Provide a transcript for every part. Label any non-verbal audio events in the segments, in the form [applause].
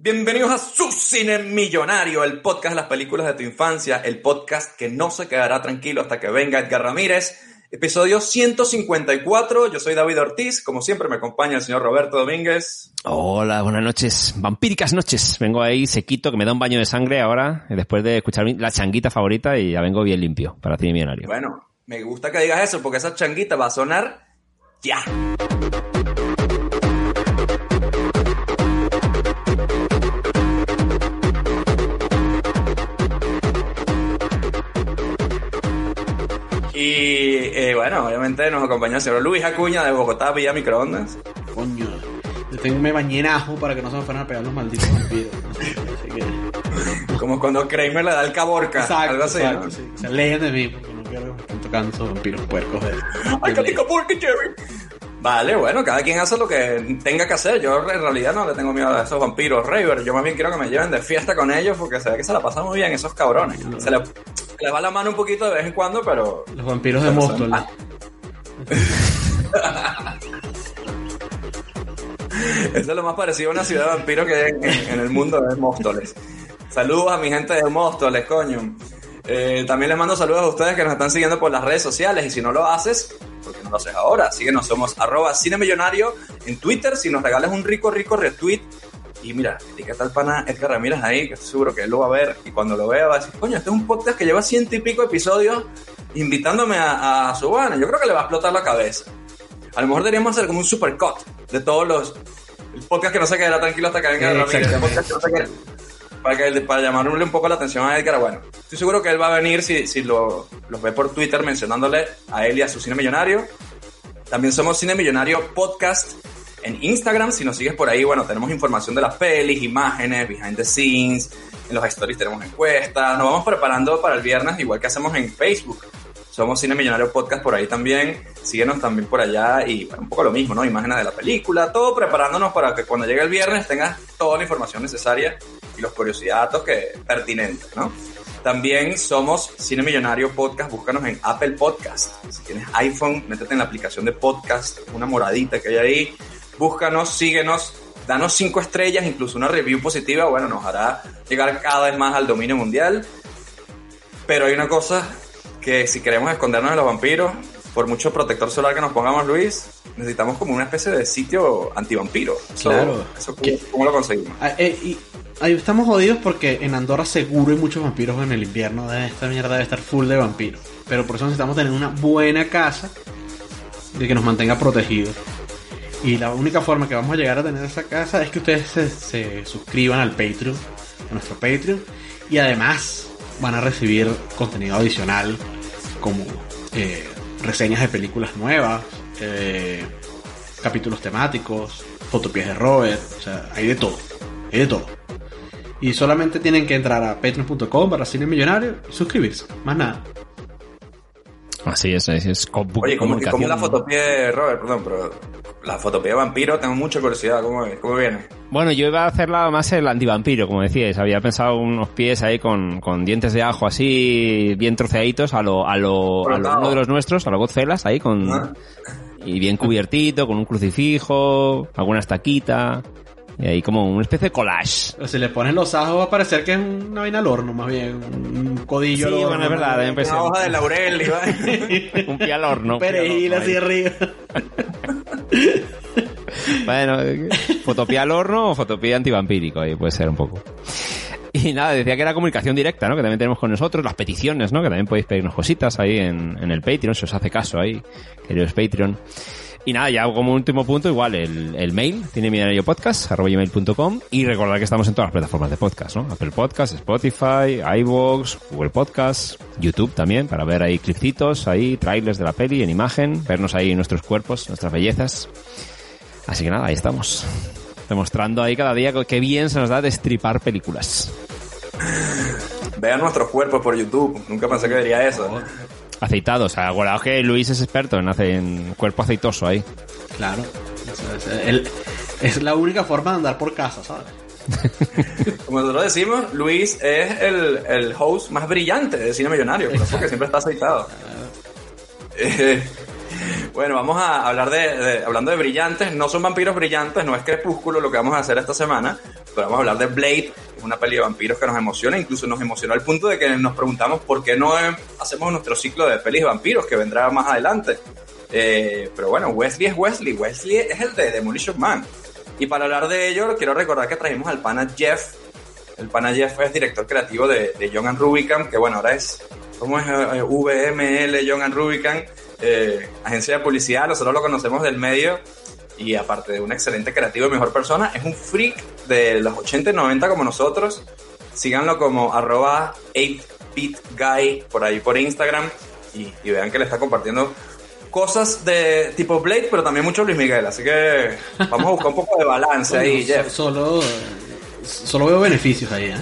Bienvenidos a Su Cine Millonario, el podcast de las películas de tu infancia, el podcast que no se quedará tranquilo hasta que venga Edgar Ramírez. Episodio 154, yo soy David Ortiz, como siempre me acompaña el señor Roberto Domínguez. Hola, buenas noches, vampíricas noches. Vengo ahí sequito, que me da un baño de sangre ahora, después de escuchar la changuita favorita y ya vengo bien limpio para Cine Millonario. Bueno, me gusta que digas eso porque esa changuita va a sonar ya. Y eh, bueno, obviamente nos acompaña el señor Luis Acuña de Bogotá, Villa Microondas. Coño, yo tengo, me bañé en ajo para que no se me fueran a pegar los malditos vampiros. Así que- Como cuando Kramer le da el caborca, algo así. exacto, ¿no? sí. Se alejen de mí porque no quiero que estén tocando esos vampiros puercos de... ¡Ay, qué caborca, Jerry! Vale, bueno, cada quien hace lo que tenga que hacer. Yo en realidad no le tengo miedo a esos vampiros Raver. Yo más bien quiero que me lleven de fiesta con ellos porque se ve que se la pasan muy bien esos cabrones. Se les va la mano un poquito de vez en cuando, pero Los vampiros de Móstoles. [laughs] Eso es lo más parecido a una ciudad de vampiros que hay en, en el mundo de Móstoles. Saludos a mi gente de Móstoles, coño. Eh, también les mando saludos a ustedes que nos están siguiendo por las redes sociales y si no lo haces, ¿por qué no lo haces ahora? Síguenos, somos arroba cinemillonario en Twitter. Si nos regalas un rico, rico retweet y mira, etiqueta al pana Edgar Ramírez ahí, que estoy seguro que él lo va a ver y cuando lo vea va a decir, coño, este es un podcast que lleva ciento y pico episodios invitándome a, a su banda. Yo creo que le va a explotar la cabeza. A lo mejor deberíamos hacer como un supercut de todos los el podcast que no se quedará tranquilo hasta que venga Eh, Ramírez, el exactamente. podcast que no se quedará- para, que, para llamarle un poco la atención a Edgar. Bueno, estoy seguro que él va a venir si, si lo, los ve por Twitter mencionándole a él y a su cine millonario. También somos Cine Millonario Podcast en Instagram. Si nos sigues por ahí, bueno, tenemos información de las pelis, imágenes, behind the scenes. En los stories tenemos encuestas. Nos vamos preparando para el viernes, igual que hacemos en Facebook. Somos Cine Millonario Podcast por ahí también. Síguenos también por allá y bueno, un poco lo mismo, ¿no? Imágenes de la película, todo preparándonos para que cuando llegue el viernes tengas toda la información necesaria y los curiosidades que pertinentes, ¿no? También somos Cine Millonario Podcast, búscanos en Apple Podcast. Si tienes iPhone, métete en la aplicación de podcast, una moradita que hay ahí. Búscanos, síguenos, danos cinco estrellas, incluso una review positiva, bueno, nos hará llegar cada vez más al dominio mundial. Pero hay una cosa que si queremos escondernos de los vampiros, por mucho protector solar que nos pongamos, Luis, necesitamos como una especie de sitio antivampiro. Claro. Eso, ¿cómo, cómo lo conseguimos? Ah, eh, y ahí estamos jodidos porque en Andorra seguro hay muchos vampiros en el invierno. Debe- Esta mierda debe estar full de vampiros. Pero por eso necesitamos tener una buena casa de que nos mantenga protegidos. Y la única forma que vamos a llegar a tener esa casa es que ustedes se, se suscriban al Patreon, a nuestro Patreon. Y además van a recibir contenido adicional como eh, reseñas de películas nuevas, eh, capítulos temáticos, fotopies de Robert, o sea, hay de todo, hay de todo. Y solamente tienen que entrar a patreon.com para cine millonario y suscribirse, más nada. Así es, así es. com- Oye, ¿cómo. ¿cómo la fotopie, Robert? Perdón, pero la fotopie de vampiro, tengo mucha curiosidad. ¿Cómo? ¿Cómo viene? Bueno, yo iba a hacerla más el antivampiro, como decíais. Había pensado unos pies ahí con, con dientes de ajo así, bien troceaditos, a lo, a lo, a lo Frotado. uno de los nuestros, a lo Godfellas, ahí con, Ah. y bien cubiertito, con un crucifijo, alguna estaquita, y ahí como una especie de collage. Si le pones los ajos va a parecer que es una vaina al horno, más bien, un codillo Sí, al horno. bueno, es verdad. Una hoja de laurel, [laughs] Iván. Un pie al horno. Un perejil así arriba. [laughs] Bueno, fotopía al horno o fotopía antivampírico, ahí puede ser un poco. Y nada, decía que era comunicación directa, ¿no? Que también tenemos con nosotros, las peticiones, ¿no? Que también podéis pedirnos cositas ahí en, en el Patreon, si os hace caso ahí, queridos Patreon. Y nada, ya como último punto, igual el, el mail, tiene podcast, arroba gmail.com y recordar que estamos en todas las plataformas de podcast, ¿no? Apple Podcast, Spotify, iVoox, Google Podcast, YouTube también, para ver ahí clipcitos, ahí trailers de la peli en imagen, vernos ahí nuestros cuerpos, nuestras bellezas. Así que nada, ahí estamos. Demostrando ahí cada día que bien se nos da destripar películas. Vean nuestros cuerpos por YouTube. Nunca pensé que vería eso. Aceitados. O sea, acordaos que Luis es experto en, hacer, en cuerpo aceitoso ahí. Claro. Eso es, el- es la única forma de andar por casa, ¿sabes? [laughs] Como nosotros decimos, Luis es el, el host más brillante de Cine Millonario, por eso que siempre está aceitado. Eh, bueno, vamos a hablar de, hablando de brillantes, no son vampiros brillantes, no es crepúsculo lo que vamos a hacer esta semana, pero vamos a hablar de Blade, una peli de vampiros que nos emociona, incluso nos emocionó al punto de que nos preguntamos por qué no eh, hacemos nuestro ciclo de pelis de vampiros que vendrá más adelante. Eh, pero bueno, Wesley es Wesley, Wesley es el de Demolition Man. Y para hablar de ello, quiero recordar que trajimos al pana Jeff. El pana Jeff es director creativo de, de Young and que bueno, ahora es, ¿cómo es? Eh, VML Young and Rubicam, eh, agencia de publicidad, nosotros lo conocemos del medio. Y aparte de un excelente creativo y mejor persona, es un freak de los 80 y 90 como nosotros. Síganlo como arroba 8bitguy por ahí por Instagram y, y vean que le está compartiendo cosas de tipo Blade, pero también mucho Luis Miguel. Así que vamos a buscar un poco de balance ahí, Jeff. so- Solo, solo veo beneficios ahí, ¿eh?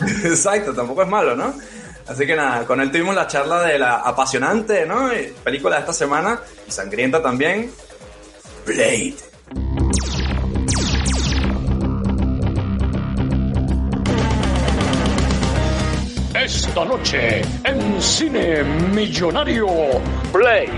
[laughs] Exacto, tampoco es malo, ¿no? Así que nada, con él tuvimos la charla de la apasionante, ¿no? Película de esta semana y sangrienta también. Blade. Esta noche en Cine Millonario Play.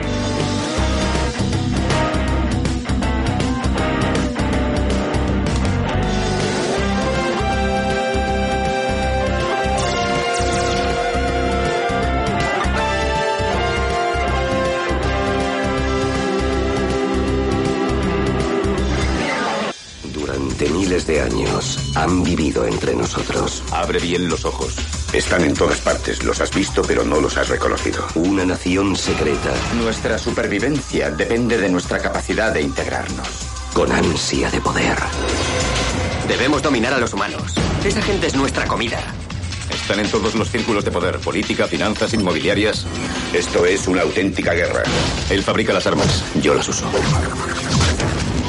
Miles de años han vivido entre nosotros. Abre bien los ojos. Están en todas partes. Los has visto, pero no los has reconocido. Una nación secreta Nuestra supervivencia depende de nuestra capacidad de integrarnos. con ansia de poder. Debemos dominar a los humanos. Esa gente es nuestra comida. Están en todos los círculos de poder, política, finanzas, inmobiliarias. Esto es una auténtica guerra. Él fabrica las armas, yo las uso.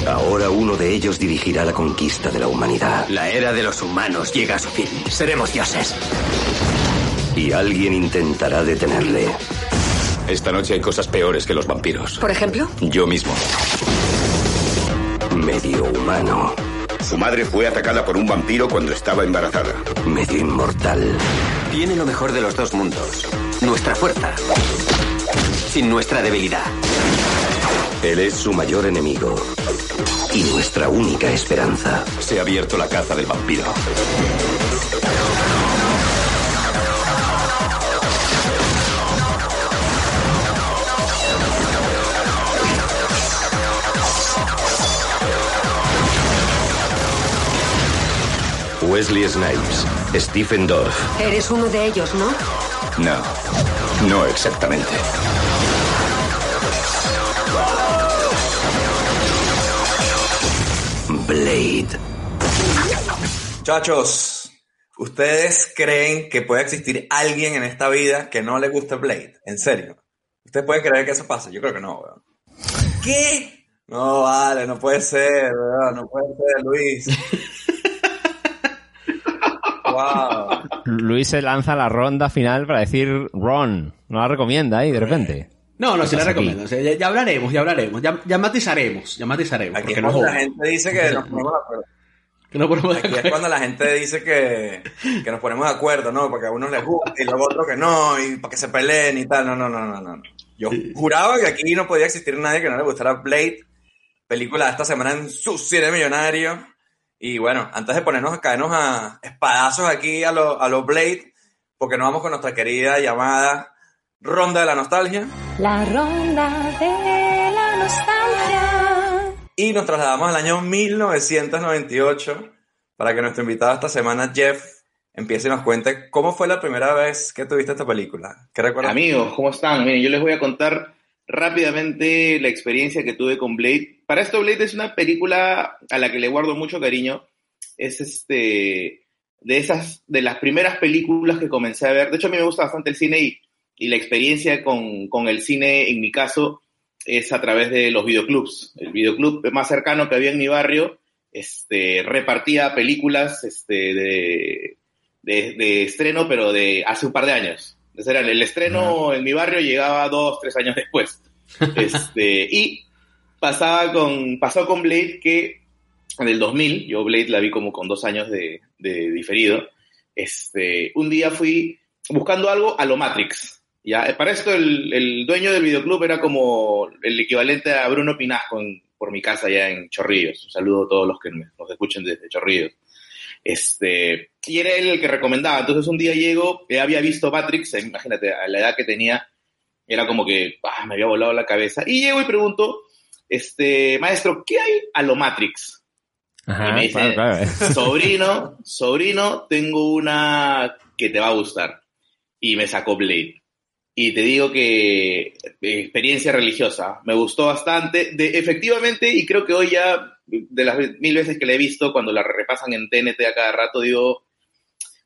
Ahora uno de ellos dirigirá la conquista de la humanidad. La era de los humanos llega a su fin. Seremos dioses. Y alguien intentará detenerle. Esta noche hay cosas peores que los vampiros. Por ejemplo, Yo mismo. Medio humano, Su madre fue atacada por un vampiro cuando estaba embarazada. medio inmortal. Tiene lo mejor de los dos mundos. Nuestra fuerza. Sin nuestra debilidad. Él es su mayor enemigo. Y nuestra única esperanza. Se ha abierto la caza del vampiro. Wesley Snipes, Stephen Dorff, eres uno de ellos, ¿no? No, no exactamente. Blade. Muchachos, ¿ustedes creen que puede existir alguien en esta vida que no le guste Blade? ¿En serio? ¿Ustedes pueden creer que eso pase? Yo creo que no, weón. ¿Qué? No, vale, no puede ser, weón, no puede ser, Luis. [laughs] wow. Luis se lanza a la ronda final para decir Ron. No la recomienda ahí de repente. No, no, sí la recomiendo. O sea, ya, ya hablaremos, ya hablaremos. Ya, ya matizaremos, ya matizaremos. Aquí es no cuando la gente dice que nos ponemos de acuerdo. [laughs] Que no ponemos de Aquí es acuerdo. cuando la gente dice que, que nos ponemos de acuerdo, ¿no? Porque a unos les gusta y luego a otros que no, y para que se peleen y tal. No, no, no, no, no. Yo juraba que aquí no podía existir nadie que no le gustara Blade, película de esta semana en su cine millonario. Y bueno, antes de ponernos a caernos a espadazos aquí a los a los Blade, porque nos vamos con nuestra querida llamada Ronda de la Nostalgia. La ronda de la nostalgia. Y nos trasladamos al año 1998 para que nuestro invitado esta semana, Jeff, empiece y nos cuente cómo fue la primera vez que tuviste esta película. ¿Qué recuerdas? Amigos, ¿cómo están? Miren, yo les voy a contar rápidamente la experiencia que tuve con Blade. Para esto, Blade es una película a la que le guardo mucho cariño. Es este de esas, de las primeras películas que comencé a ver. De hecho, a mí me gusta bastante el cine y, y la experiencia con, con el cine, en mi caso, es a través de los videoclubs. El videoclub más cercano que había en mi barrio este, repartía películas este, de, de, de estreno, pero de hace un par de años. Entonces era el estreno en mi barrio llegaba dos, tres años después. [laughs] Este, y pasaba con, pasó con Blade que en el 2000, yo Blade la vi como con dos años de, de diferido, este, un día fui buscando algo a lo Matrix. Ya, para esto el, el dueño del videoclub era como el equivalente a Bruno Pinasco en- por mi casa allá en Chorrillos. Un saludo a todos los que nos escuchen desde Chorrillos. Este, y era él el que recomendaba. Entonces un día llego, eh, había visto Matrix, eh, imagínate, a la edad que tenía, era como que ah, me había volado la cabeza. Y llego y pregunto, este, maestro, ¿qué hay a lo Matrix? Ajá, y me dice, claro, claro. [laughs] sobrino, sobrino, tengo una que te va a gustar. Y me sacó Blade. Y te digo que eh, experiencia religiosa, me gustó bastante. De, efectivamente, y creo que hoy ya, de las mil veces que la he visto, cuando la repasan en TNT a cada rato, digo,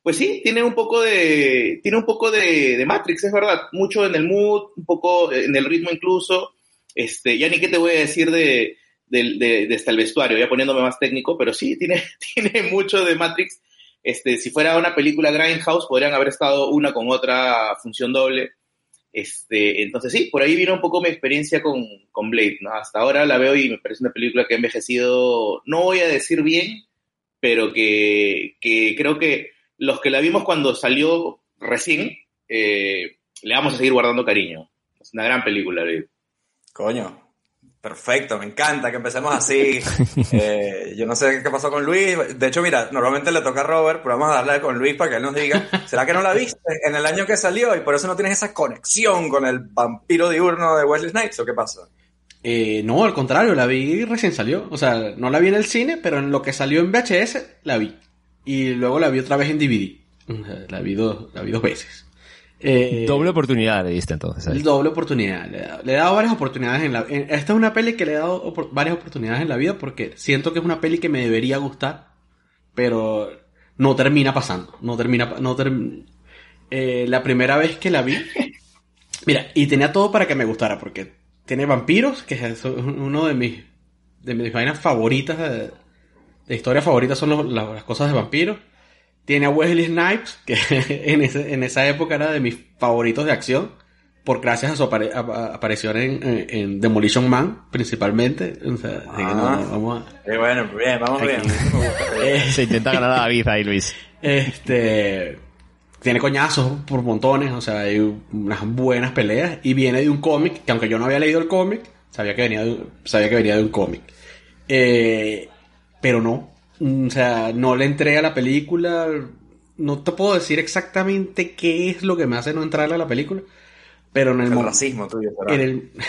pues sí, tiene un poco de, tiene un poco de, Matrix, es verdad. Mucho en el mood, un poco en el ritmo incluso. Este, ya ni qué te voy a decir de, de, de- de hasta el vestuario, ya poniéndome más técnico, pero sí, tiene, [laughs] tiene mucho de Matrix. Este, si fuera una película Grindhouse, podrían haber estado una con otra función doble. Este, entonces sí, por ahí vino un poco mi experiencia con, con Blade, ¿no? Hasta ahora la veo y me parece una película que ha envejecido, no voy a decir bien, pero que, que creo que los que la vimos cuando salió recién, eh, le vamos a seguir guardando cariño. Es una gran película, Blade. Coño, perfecto, me encanta que empecemos así. [laughs] Eh, yo no sé qué pasó con Luis. De hecho, mira, normalmente le toca a Robert, pero vamos a darle con Luis para que él nos diga, ¿será que no la viste en el año que salió y por eso no tienes esa conexión con el vampiro diurno de Wesley Snipes o qué pasa? Eh, no, al contrario, la vi recién salió. O sea, no la vi en el cine, pero en lo que salió en VHS, la vi. Y luego la vi otra vez en DVD. La vi dos, la vi dos veces. Eh, Doble oportunidad le diste entonces. ahí. Doble oportunidad. Le he, dado, le he dado varias oportunidades en la en- Esta es una peli que le he dado opor- varias oportunidades en la vida porque siento que es una peli que me debería gustar, pero no termina pasando. No termina. No term- Eh, la primera vez que la vi. [laughs] Mira, y tenía todo para que me gustara porque tiene vampiros, que es uno de mis, de mis vainas favoritas, de, de historia favorita son los- la- las cosas de vampiros. Tiene a Wesley Snipes, que [laughs] en, ese- en esa época era de mis favoritos de acción, por gracias a su apare- a- a- aparición en, en- en Demolition Man, principalmente. O sea, que no, no, vamos a- Eh, bueno, bien, vamos bien. [laughs] Se intenta ganar a David ahí, Luis. Este. Tiene coñazos por montones, o sea, hay unas buenas peleas. Y viene de un cómic, que aunque yo no había leído el cómic, sabía que venía de, un- sabía que venía de un cómic. Eh, pero no. Mm, O sea, no le entré a la película. No te puedo decir exactamente qué es lo que me hace no entrarle a la película. Pero en el, El mo- racismo tuyo, en el, [laughs]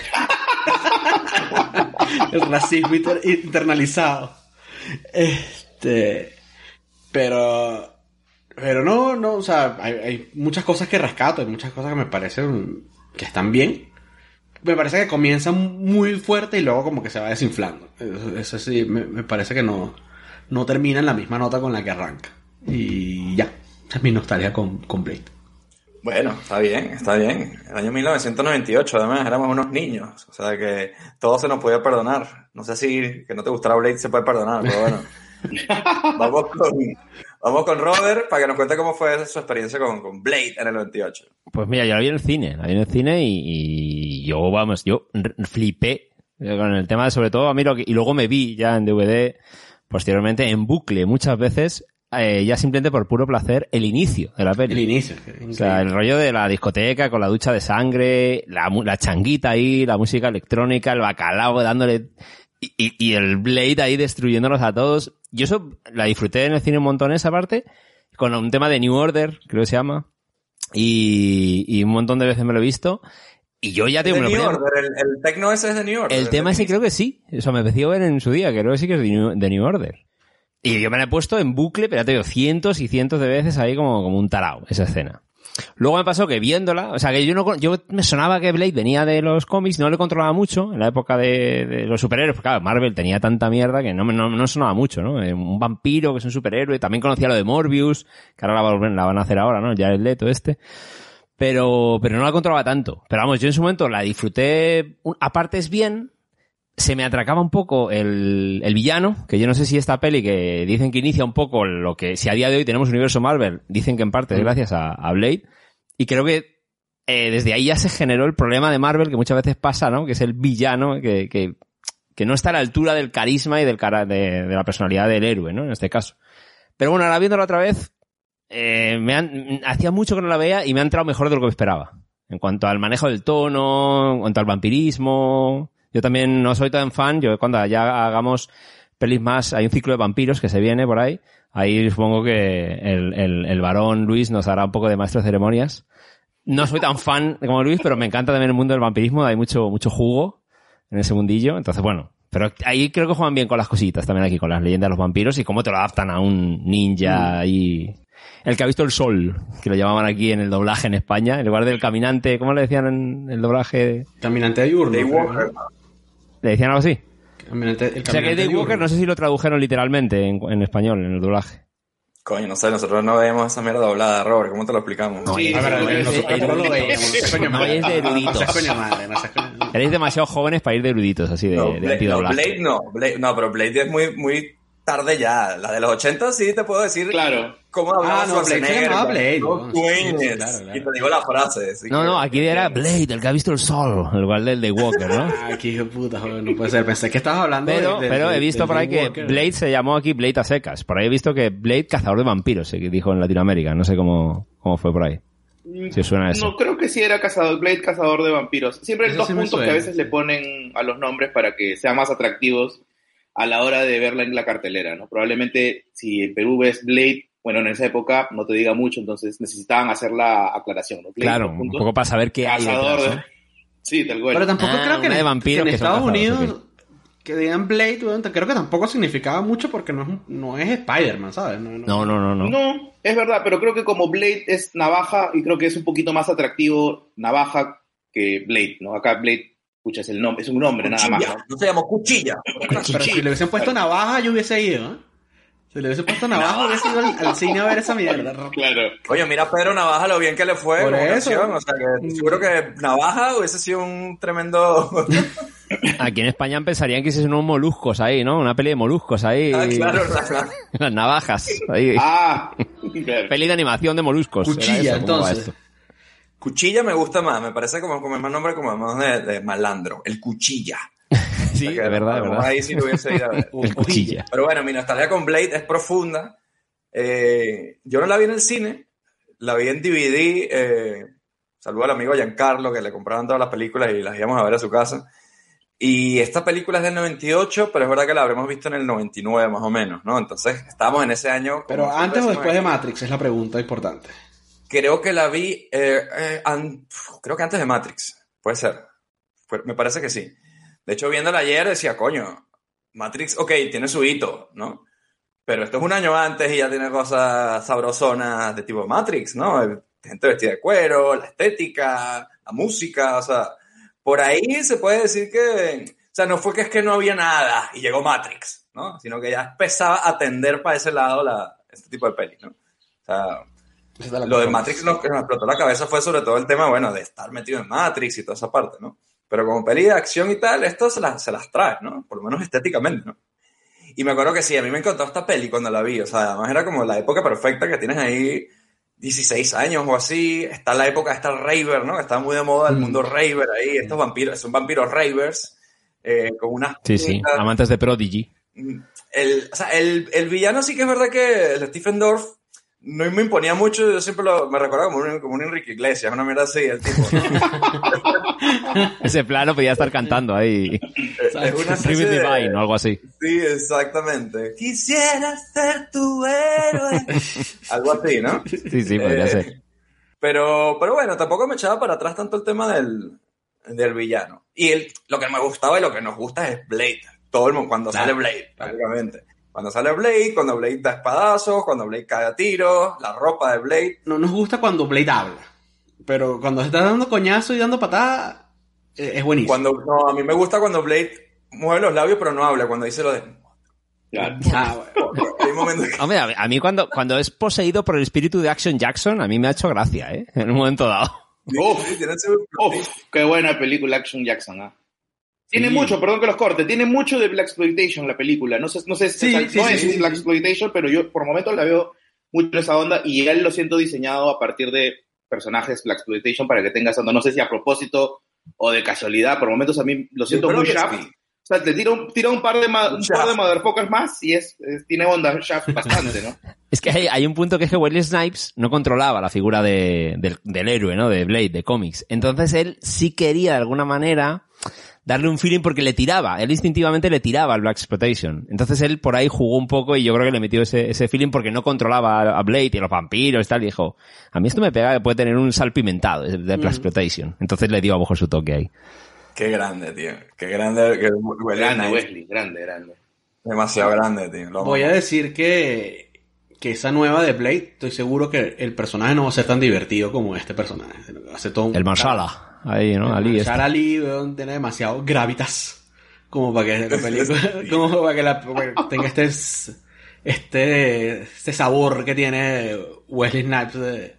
el racismo inter- internalizado. Este. Pero. Pero no, no, o sea, hay, hay muchas cosas que rescato, hay muchas cosas que me parecen que están bien. Me parece que comienzan muy fuerte y luego como que se va desinflando. Eso, eso sí, me, me parece que no, no termina en la misma nota con la que arranca. Y ya, esa es mi nostalgia con, con Blade. Bueno, está bien, está bien. El año 1998, además, éramos unos niños. O sea que todo se nos podía perdonar. No sé si que no te gustara Blade se puede perdonar, pero bueno. [laughs] vamos, con, vamos con Robert para que nos cuente cómo fue su experiencia con, con Blade en el 98. Pues mira, yo la vi en el cine, la vi en el cine y, y yo, vamos, yo flipé con el tema de sobre todo a mí lo que, y luego me vi ya en DVD posteriormente en bucle muchas veces eh, ya simplemente por puro placer el inicio de la peli. El inicio. O sea, el rollo de la discoteca con la ducha de sangre, la, la changuita ahí, la música electrónica, el bacalao dándole y, y- y el Blade ahí destruyéndolos a todos. Yo eso la disfruté en el cine un montón esa parte, con un tema de New Order, creo que se llama, y, y un montón de veces me lo he visto. Y yo ya tengo de me lo New Order, el, el techno ese es de New Order. el tema ese creo que sí. Eso me pareció ver en su día, que creo que sí que es de New, de New Order. Y yo me la he puesto en bucle, pero ya te digo, cientos y cientos de veces ahí como, como un tarao, esa escena. Luego me pasó que viéndola, o sea que yo no, yo me sonaba que Blade venía de los cómics, no le controlaba mucho en la época de, de los superhéroes, porque claro, Marvel tenía tanta mierda que no, no, no sonaba mucho, ¿no? Eh, Un vampiro que es un superhéroe, también conocía lo de Morbius, que ahora la, la van a hacer ahora, ¿no? Ya el Leto este pero, pero no la controlaba tanto. Pero vamos, yo en su momento la disfruté un- a partes bien, se me atracaba un poco el, el villano, que yo no sé si esta peli que dicen que inicia un poco lo que, si a día de hoy tenemos universo Marvel, dicen que en parte es gracias a, a Blade, y creo que eh, desde ahí ya se generó el problema de Marvel que muchas veces pasa, ¿no? Que es el villano que, que, que no está a la altura del carisma y del cara, de, de la personalidad del héroe, ¿no? En este caso. Pero bueno, ahora viéndolo otra vez, eh, me han, hacía mucho que no la veía y me ha entrado mejor de lo que esperaba. En cuanto al manejo del tono, en cuanto al vampirismo. Yo también no soy tan fan, yo cuando ya hagamos pelis más, hay un ciclo de vampiros que se viene por ahí. Ahí supongo que el, el, el varón Luis nos hará un poco de maestro de ceremonias. No soy tan fan como Luis, pero me encanta también el mundo del vampirismo, hay mucho, mucho jugo en ese mundillo. Entonces, bueno, pero ahí creo que juegan bien con las cositas también aquí, con las leyendas de los vampiros y cómo te lo adaptan a un ninja y el que ha visto el sol, que lo llamaban aquí en el doblaje en España, en lugar del caminante, ¿cómo le decían en el doblaje? Caminante diurno. Daywalker. ¿Le decían algo así? Caminante, el O sea que caminante Daywalker no sé si lo tradujeron literalmente en, en español, en el doblaje. Coño, no sé, nosotros no veíamos esa mierda doblada, Robert. ¿Cómo te lo explicamos? No, Sí, pero no, nosotros no, no lo no, veíamos. No es de No eruditos. madre, no coño. Erais demasiado jóvenes para ir de eruditos, así de, No, de Blade, no. Blade no, Blade- no, pero Blade es muy, muy tarde ya. La de los 80 sí te puedo decir Claro. cómo hablaba Ah, no, Schwarzenegger, llamaba Blade, ¿no? Sí, sí, claro, claro. Y te digo la frase. No, que- no, aquí era Blade, el que ha visto el sol, en lugar del de Walker, ¿no? [laughs] Ah, qué hijo de puta, joder, no puede ser. Pensé que estabas hablando Pero, de- de- pero he visto por ahí que. Blade se llamó aquí Blade a secas. Por ahí he visto que Blade cazador de vampiros, se dijo en Latinoamérica. No sé cómo, cómo fue por ahí. Si os suena eso. No, creo que sí era cazador, Blade cazador de vampiros. Siempre hay dos sí puntos que a veces le ponen a los nombres para que sean más atractivos a la hora de verla en la cartelera, ¿no? Probablemente si en Perú ves Blade, bueno, en esa época no te diga mucho, entonces necesitaban hacer la aclaración, ¿no? Blade, Claro, un poco para saber qué hay cazador detrás, de... ¿no? Sí, tal cual. Pero tampoco Ah, creo que en, de vampiros que en que Estados Unidos que digan Blade, creo que tampoco significaba mucho porque no es, un- no es Spider-Man, ¿sabes? No, no. No, no, no, no. No, es verdad, pero creo que como Blade es navaja y creo que es un poquito más atractivo navaja que Blade, ¿no? Acá Blade, escucha, es el nombre, es un nombre nada más. No se llamó cuchilla. Pero si le hubiesen puesto navaja, yo hubiese ido, ¿eh? Si le hubiesen puesto navaja, hubiese ido al, al cine a ver esa mierda. Claro. Oye, mira a Pedro Navaja lo bien que le fue Por como eso. canción. O sea, que estoy seguro que Navaja hubiese sido un tremendo... [laughs] Aquí en España pensarían que hiciesen unos moluscos ahí, ¿no? Una peli de moluscos ahí. Ah, claro, [laughs] claro. Las navajas. Ahí. Ah, [laughs] claro. Peli de animación de moluscos. Cuchilla, eso, ¿cómo va entonces. Cuchilla me gusta más, me parece como, como más nombre como más de, de malandro. El cuchilla. [laughs] Sí, O de verdad, de verdad. Ahí sí lo hubiese ido a ver. [laughs] El cuchilla. Pero bueno, mi nostalgia con Blade es profunda. Eh, yo no la vi en el cine, la vi en DVD. Eh, saludo al amigo Giancarlo que le compraban todas las películas y las íbamos a ver a su casa. Y esta película es del 98, pero es verdad que la habremos visto en el 99 más o menos, ¿no? Entonces estábamos en ese año. Pero antes o después de Matrix es la pregunta importante. Creo que la vi, eh, eh, an- creo que antes de Matrix, puede ser. Me parece que sí. De hecho, viéndola ayer decía, coño, Matrix, ok, tiene su hito, ¿no? Pero esto es un año antes y ya tiene cosas sabrosonas de tipo Matrix, ¿no? Gente vestida de cuero, la estética, la música, o sea, por ahí se puede decir que, o sea, no fue que es que no había nada y llegó Matrix, ¿no? Sino que ya empezaba a tender para ese lado la, este tipo de peli, ¿no? O sea, lo de Matrix lo que nos explotó la cabeza fue sobre todo el tema, bueno, de estar metido en Matrix y toda esa parte, ¿no? Pero como peli de acción y tal, esto se las, se las trae, ¿no? Por lo menos estéticamente, ¿no? Y me acuerdo que sí, a mí me encantó esta peli cuando la vi, o sea, además era como la época perfecta que tienes ahí 16 años o así, está la época, está el raver, ¿no? Está muy de moda el mundo raver ahí, estos vampiros, son vampiros ravers, eh, con unas... Sí, sí. Amantes de Prodigy. el, o sea, el, el villano sí que es verdad que el Stephen Dorff no me imponía mucho, yo siempre lo, me recordaba como un, como un Enrique Iglesias, una mierda así, el tipo. ¿no? [laughs] Ese plano podía estar cantando ahí. es una especie de- Divine o algo así. Sí, exactamente. Quisiera ser tu héroe. [laughs] Algo así, ¿no? Sí, sí, podría Eh, ser. Pero, pero bueno, tampoco me echaba para atrás tanto el tema del, del villano. Y el, lo que me gustaba y lo que nos gusta es Blade. Todo el mundo, cuando Claro, sale Blade, prácticamente. Cuando sale Blade, cuando Blade da espadazos, cuando Blade cae a tiros, la ropa de Blade. No nos gusta cuando Blade habla. Pero cuando se está dando coñazo y dando patadas, eh, es buenísimo. Cuando, no, a mí me gusta cuando Blade mueve los labios pero no habla, cuando dice lo de... Ah, bueno. Hay momentos que- Hombre, a mí- cuando, cuando es poseído por el espíritu de Action Jackson, a mí me ha hecho gracia, ¿eh? En un momento dado. Uf, uf, qué buena película Action Jackson, ¿ah? Tiene mucho, perdón que los corte, tiene mucho de Black Exploitation la película. No sé, no sé, Sí, o sea, sí, no sí, es sí, sí. Black Exploitation, pero yo por momentos la veo mucho en esa onda y él lo siento diseñado a partir de personajes Black Exploitation para que tenga esa onda. No sé si a propósito o de casualidad, por momentos a mí lo siento muy sí. O sea, te tira un, tira un par de, ma- un par de motherfuckers más y es, es- tiene onda Shaft bastante, ¿no? [laughs] Es que hay, hay un punto que es que Wesley Snipes no controlaba la figura de- del, del héroe, ¿no? De Blade, de cómics. Entonces él sí quería de alguna manera darle un feeling porque le tiraba. Él instintivamente le tiraba al Black Exploitation. Entonces él por ahí jugó un poco y yo creo que le metió ese, ese feeling porque no controlaba a, Blade y a los vampiros y tal. Y dijo, a mí esto me pega que puede tener un salpimentado de de Black Mm. Exploitation. Entonces le dio a su toque ahí. Qué grande, tío. Qué grande. Qué, Grande. Wesley, grande, grande. Demasiado grande, tío. Lo Voy a decir que, que esa nueva de Blade, estoy seguro que el personaje no va a ser tan divertido como este personaje. Va a ser todo un- El Marsala. Ahí, ¿no? Ali. Marshall Ali, weón, tiene demasiado gravitas como para que la película, [laughs] como para que la que tenga este este este sabor que tiene Wesley Snipes de,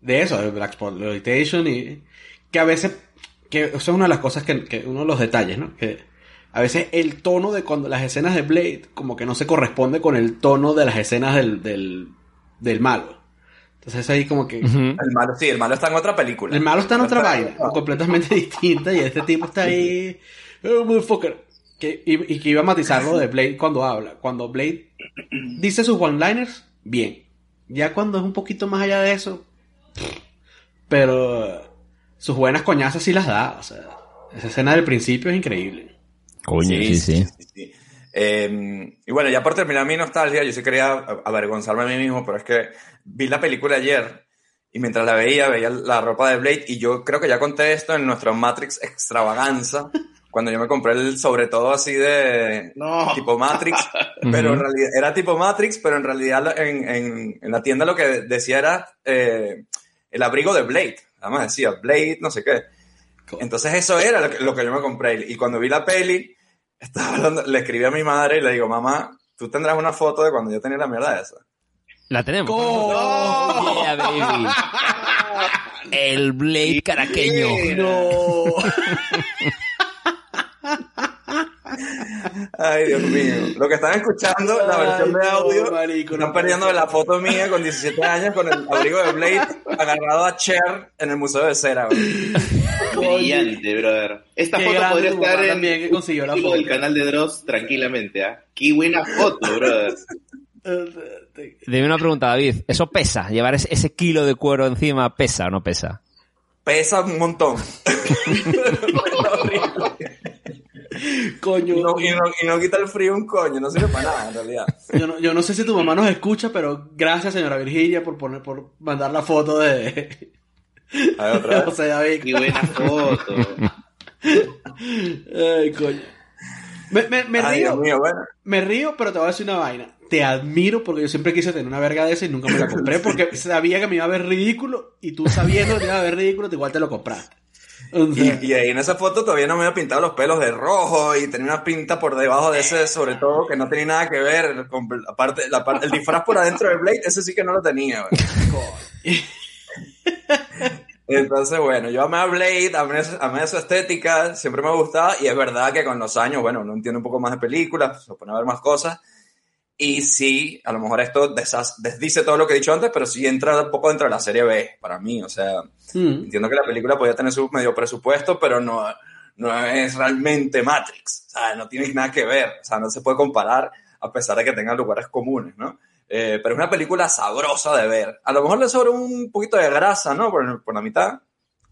de eso, de Black Exploitation y que a veces que eso es una de las cosas que, que uno de los detalles, ¿no? Que a veces el tono de cuando las escenas de Blade como que no se corresponde con el tono de las escenas del, del, del malo. Entonces ahí como que El malo, sí, el malo está en otra película. el malo está en otra vaina, completamente [laughs] distinta, y este tipo está ahí. "Oh, motherfucker". Que, y, y que iba a matizar lo de Blade cuando habla. Cuando Blade dice sus one-liners, bien. Ya cuando es un poquito más allá de eso, pero sus buenas coñazas sí las da. O sea, esa escena del principio es increíble. Coño, sí, sí. sí. Eh, y bueno, ya por terminar mi nostalgia, yo sí quería avergonzarme a mí mismo, pero es que vi la película ayer y mientras la veía, veía la ropa de Blade y yo creo que ya conté esto en nuestro Matrix extravaganza, [laughs] cuando yo me compré el sobre todo así de No. tipo Matrix, [laughs] pero en realidad era tipo Matrix, pero en realidad en, en- en la tienda lo que decía era eh, el abrigo de Blade, además decía Blade, no sé qué. Entonces eso era lo que, lo que yo me compré. Y cuando vi la peli, estaba hablando, le escribí a mi madre y le digo, mamá, tú tendrás una foto de cuando yo tenía la mierda esa. La tenemos. Oh, yeah, baby. [laughs] El Blade caraqueño. No. [laughs] Ay, Dios mío. Lo que están escuchando, la versión de no, audio, marico, no están perdiendo ser. la foto mía con 17 años con el abrigo de Blade agarrado a Cher en el Museo de Cera. Brillante, brother. Esta Qué foto grande podría estar en también que consiguió la el foto. del canal de Dross tranquilamente, ¿ah? Qué buena foto, brother. Dime una pregunta, David. ¿Eso pesa? ¿Llevar ese, ese kilo de cuero encima pesa o no pesa? Pesa un montón. [laughs] [laughs] Coño. Y no, y no- y no quita el frío un coño, no sirve para nada en realidad. Yo no, yo no sé si tu mamá nos escucha, pero gracias, señora Virginia, por poner, por mandar la foto de A ver, otra [laughs] vez. José David. Qué buena foto. Ay, coño. Me, me, me Ay, río. Dios mío, bueno. Me río, pero te voy a decir una vaina. Te admiro porque yo siempre quise tener una verga de esa y nunca me la compré porque [laughs] sabía que me iba a ver ridículo y tú sabiendo que te iba a ver ridículo, igual te lo compraste. O sea, Y, y ahí en esa foto todavía no me había pintado los pelos de rojo y tenía una pinta por debajo de ese, sobre todo, que no tenía nada que ver. con- la parte- el disfraz por adentro del Blade, ese sí que no lo tenía. [laughs] Entonces, bueno, yo amé a Blade, amé, amé su estética, siempre me ha gustado y es verdad que con los años, bueno, uno entiende un poco más de películas, se pone a ver más cosas y sí, a lo mejor esto desdice todo lo que he dicho antes, pero sí entra un poco dentro de la serie B para mí, o sea, mm, entiendo que la película podía tener su medio presupuesto, pero no, no es realmente Matrix, o sea, no tiene nada que ver, o sea, no se puede comparar a pesar de que tengan lugares comunes, ¿no? Eh, pero es una película sabrosa de ver. A lo mejor le sobra un poquito de grasa, ¿no? Por, por la mitad.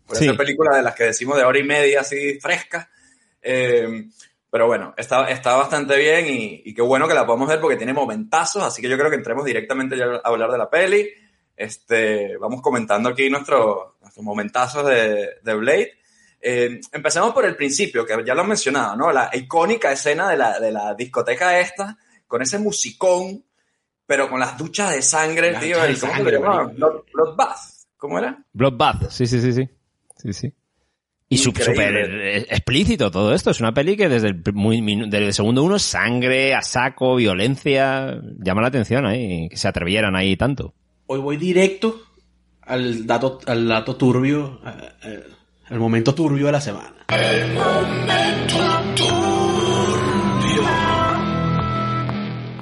Por Sí. esa película de las que decimos de hora y media, así fresca. Eh, pero bueno, está, está bastante bien y, y qué bueno que la podemos ver porque tiene momentazos, así que yo creo que entremos directamente ya a hablar de la peli. Este, vamos comentando aquí nuestros, nuestros momentazos de, de Blade. Eh, empecemos por el principio, que ya lo he mencionado, ¿no? La icónica escena de la, de la discoteca esta, con ese musicón, pero con las duchas de sangre, Las tío. duchas de ¿y ¿Cómo se llamaba? Bloodbath. ¿Cómo era? Bloodbath, sí, sí, sí, sí. Sí, sí. Y súper eh, explícito todo esto. Es una peli que desde el, muy, desde el segundo uno, sangre, a saco, violencia. Llama la atención ahí, que se atrevieran ahí tanto. hoy voy directo al dato, al dato turbio, eh, eh, El momento turbio de la semana.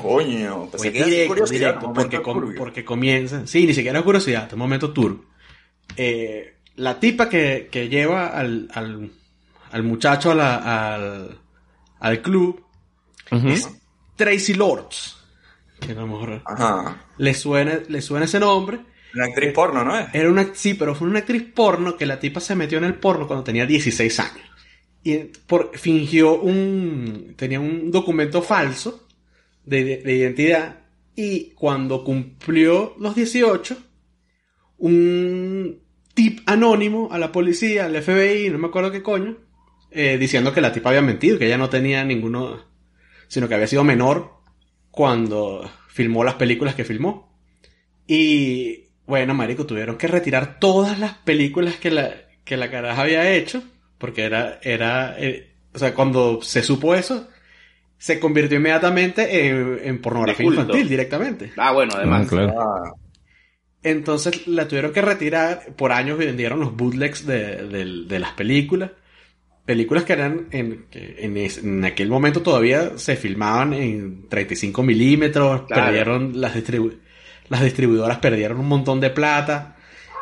Coño, pensé Muy que era así directo, directo, momento porque, com- turbio. porque comienza. Sí, ni siquiera es curiosidad, es un momento turbio. Eh, la tipa que, que lleva al, al, al muchacho a la- al, al club es Tracy Lords. Que a lo mejor Ajá. le suena, le suena ese nombre. Una actriz porno, ¿no es? Era una, sí, pero fue una actriz porno que la tipa se metió en el porno cuando tenía 16 años. Y por, fingió un, tenía un documento falso de, de- de identidad y cuando cumplió los 18, un tip anónimo a la policía, al FBI, no me acuerdo qué coño, eh, diciendo que la tipa había mentido, que ella no tenía ninguno, sino que había sido menor cuando filmó las películas que filmó. Y bueno, marico, tuvieron que retirar todas las películas que la, que la caraja había hecho, porque era, era, eh, o sea, cuando se supo eso, se convirtió inmediatamente en, en pornografía infantil directamente. Ah, bueno, además. Ah, Entonces la tuvieron que retirar. Por años vendieron los bootlegs de, de- de las películas. Películas que eran en, en, en aquel momento todavía se filmaban en 35 milímetros. Claro. Perdieron las, distribu- las distribuidoras perdieron un montón de plata.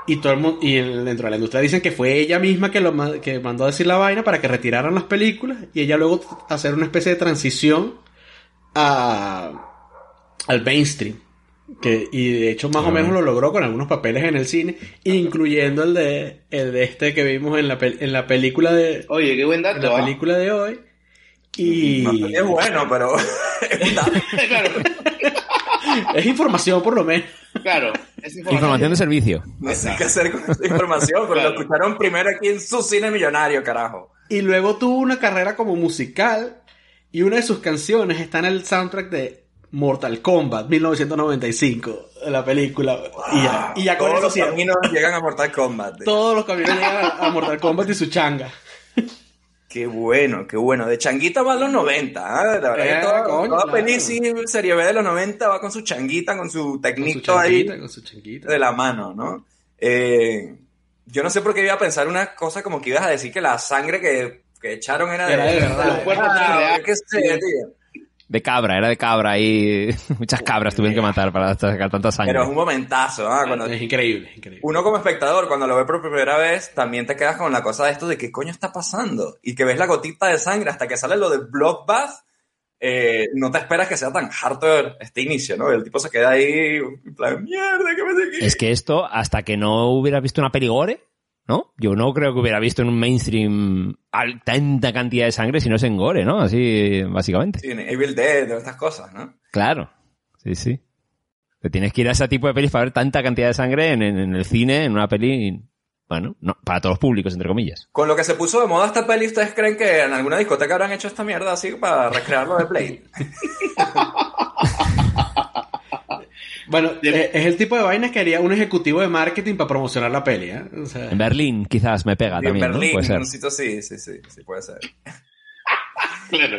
Y todo el mundo, y dentro de la industria dicen que fue ella misma que lo que mandó a decir la vaina para que retiraran las películas y ella luego hacer una especie de transición a, al mainstream. Que, y de hecho más o menos lo logró con algunos papeles en el cine, incluyendo el de, el de este que vimos en la, pel- en la película de, Oye, qué buen en dato. la ¿ah? película de hoy. Y no, es [laughs] bueno, pero [laughs] claro, es información por lo menos. claro. Es información. Información de servicio. no sé qué hacer con esta información, pero lo escucharon primero aquí en su cine millonario, carajo. Y luego tuvo una carrera como musical y una de sus canciones está en el soundtrack de Mortal Kombat 1995, la película. Y ya, y ya con Todos eso los sí, caminos [laughs] llegan a Mortal Kombat. todos los caminos llegan a, a Mortal Kombat y su changa. Qué bueno, qué bueno. De changuita va a los 90, ¿ah? La verdad Eh, que toda, coño, toda claro. peli sí, serie B de los 90 va con su changuita, con su Con su tecnito ahí con su changuita. de la mano, ¿no? Eh, yo no sé por qué iba a pensar una cosa como que ibas a decir que la sangre que, que echaron era de, Era de verdad. Los cuerpos Ah, qué sé, tío. De cabra, era de cabra y [laughs] muchas cabras tuvieron que matar para sacar tanta sangre. Pero es un momentazo, ¿ah? Cuando Es increíble, increíble. uno como espectador, cuando lo ve por primera vez, también te quedas con la cosa de esto de qué coño está pasando. Y que ves la gotita de sangre hasta que sale lo de Bloodbath, eh, no te esperas que sea tan hardcore este inicio, ¿no? El tipo se queda ahí, en plan, mierda, ¿qué me aquí? Es que esto, hasta que no hubiera visto una peligore, ¿no? Yo no creo que hubiera visto en un mainstream tanta cantidad de sangre si no es en gore, ¿no? Así, básicamente. Sí, en Evil Dead, todas estas cosas, ¿no? Claro. Sí, sí. Te tienes que ir a ese tipo de pelis para ver tanta cantidad de sangre en, en- en el cine, en una peli. Bueno, no, para todos los públicos, entre comillas. Con lo que se puso de moda esta peli, ¿ustedes creen que en alguna discoteca habrán hecho esta mierda así para recrearlo de Blade? [laughs] Bueno, eh, es el tipo de vainas que haría un ejecutivo de marketing para promocionar la peli, ¿eh? O sea, En Berlín quizás me pega en también, ¿no? Berlín, Puede ser. en un sitio sí, sí, sí, sí puede ser. [laughs] Claro.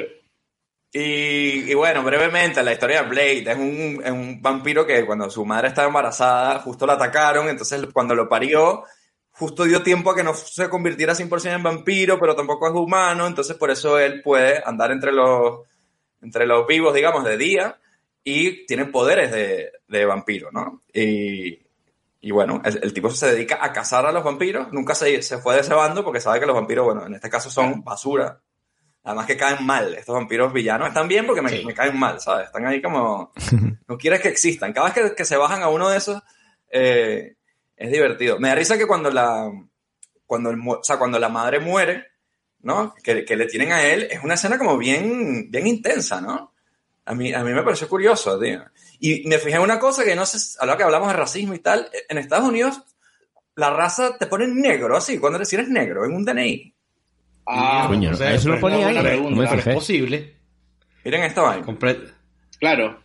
Y, y bueno, brevemente, la historia de Blade es un, es un vampiro que cuando su madre estaba embarazada, justo la atacaron, entonces cuando lo parió, justo dio tiempo a que no se convirtiera 100% en vampiro, pero tampoco es humano, entonces por eso él puede andar entre los, entre los vivos, digamos, de día, y tiene poderes de, de vampiro, ¿no? Y, y bueno, el, el tipo se dedica a cazar a los vampiros, nunca se, se fue de ese bando porque sabe que los vampiros, bueno, en este caso son basura, Además que caen mal. Estos vampiros villanos están bien porque me, me caen mal, ¿sabes? Están ahí como... [laughs] No quieres que existan. Cada vez que, que se bajan a uno de esos, eh, es divertido. Me da risa que cuando la... Cuando, el o sea, cuando la madre muere, ¿no? Que, que le tienen a él, es una escena como bien, bien intensa, ¿no? A mí, a mí me pareció curioso, tío. Y me fijé en una cosa que no sé, a lo que hablamos de racismo y tal, en Estados Unidos la raza te pone negro así, cuando eres, si eres negro, en un DNI. Ah, Coño, o sea, eso lo pero ponía ahí. No me pregunta, pero fijé. es posible. Miren esta vaina. Claro.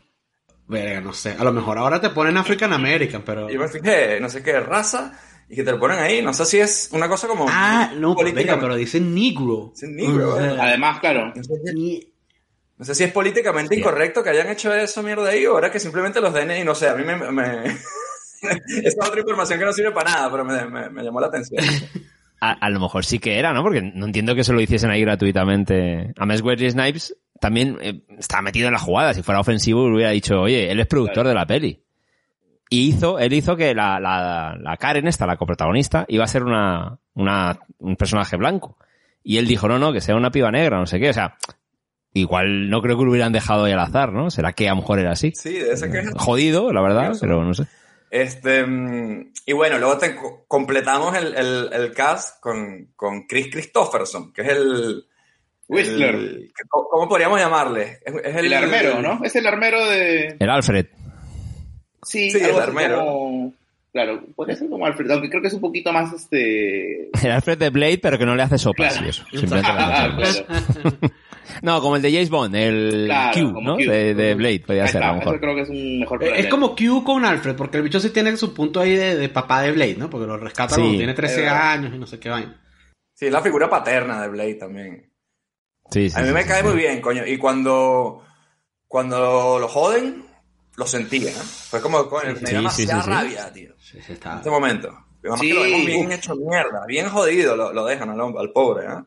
Verga, no sé. A lo mejor ahora te ponen African American, pero. Yo me fijé, no sé qué raza, y que te lo ponen ahí. No sé si es una cosa como. Ah, no, pero, política- verga, pero dicen negro. Dicen negro, ¿verdad? Además, claro. No sé si- ni- No sé si es políticamente incorrecto que hayan hecho eso mierda ahí, o ahora que simplemente los DNI, no sé, a mí me... me- [laughs] Esa es otra información que no sirve para nada, pero me, me- me llamó la atención. [laughs] A, a lo mejor sí que era, ¿no? Porque no entiendo que se lo hiciesen ahí gratuitamente. Además, Wesley Snipes también eh, está metido en la jugada. Si fuera ofensivo, hubiera dicho, oye, él es productor de la peli. Y hizo, él hizo que la, la, la Karen esta, la coprotagonista, iba a ser una, una, un personaje blanco. Y él dijo, no, no, que sea una piba negra, no sé qué. O sea, igual no creo que lo hubieran dejado ahí al azar, ¿no? ¿Será que a lo mejor era así? Sí, de ese que es. Jodido, la verdad, pero no sé. Este, mm, y bueno, luego te co- completamos el, el, el cast con, con Chris Christopherson, que es el... Whistler. el- ¿cómo, podríamos llamarle? Es, es El, armero, ¿no? Es el armero de... El Alfred. Sí, Sí, el armero. como- Claro, podría ser como Alfred, aunque creo que es un poquito más este... [laughs] El Alfred de Blade, pero que no le hace sopas Claro. y eso. Simplemente le hace sopas. Claro. No, como el de James Bond, el Claro, Q, ¿no? Q. De, de Blade, podría ser a lo eso mejor. creo que es un mejor Eh, Es como Q con Alfred, porque el bicho sí tiene su punto ahí de, de papá de Blade, ¿no? Porque lo rescata Sí. cuando tiene Es 13 verdad. años y no sé qué vaina. Sí, es la figura paterna de Blade también. Sí, sí, A mí sí, me sí, cae sí. muy bien, coño. Y cuando, cuando lo joden, lo sentía, ¿eh? Fue como, coño, me Sí, dio sí, demasiada sí, sí. rabia, tío. Sí, sí, está. En este momento. Además Sí. que lo vemos bien hecho mierda, bien jodido lo, lo dejan al, al pobre, ¿eh?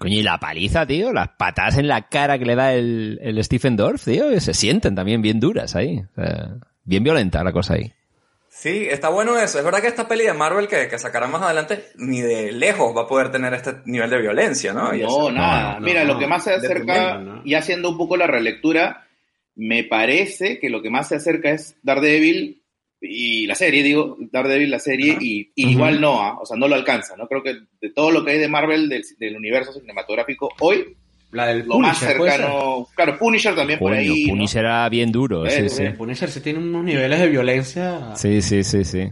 Coño, y la paliza, tío, las patadas en la cara que le da el, el Stephen Dorff, tío, que se sienten también bien duras ahí. O sea, bien violenta la cosa ahí. Sí, está bueno eso. Es verdad que esta peli de Marvel que, que sacarán más adelante, ni de lejos va a poder tener este nivel de violencia, ¿no? Y No, eso- nada. no, Mira, no. lo que más se acerca, y haciendo un poco la relectura, me parece que lo que más se acerca es Daredevil y la serie, digo, Daredevil la serie, y, igual no, ah, o sea, no lo alcanza, ¿no? Creo que de todo lo que hay de Marvel, del, del universo cinematográfico, hoy, La del lo más Punisher, cercano, claro, Punisher también por ahí, ¿no? Punisher era bien duro, sí, Eh, sí. Punisher sí tiene unos niveles de violencia. Sí, sí, sí, sí.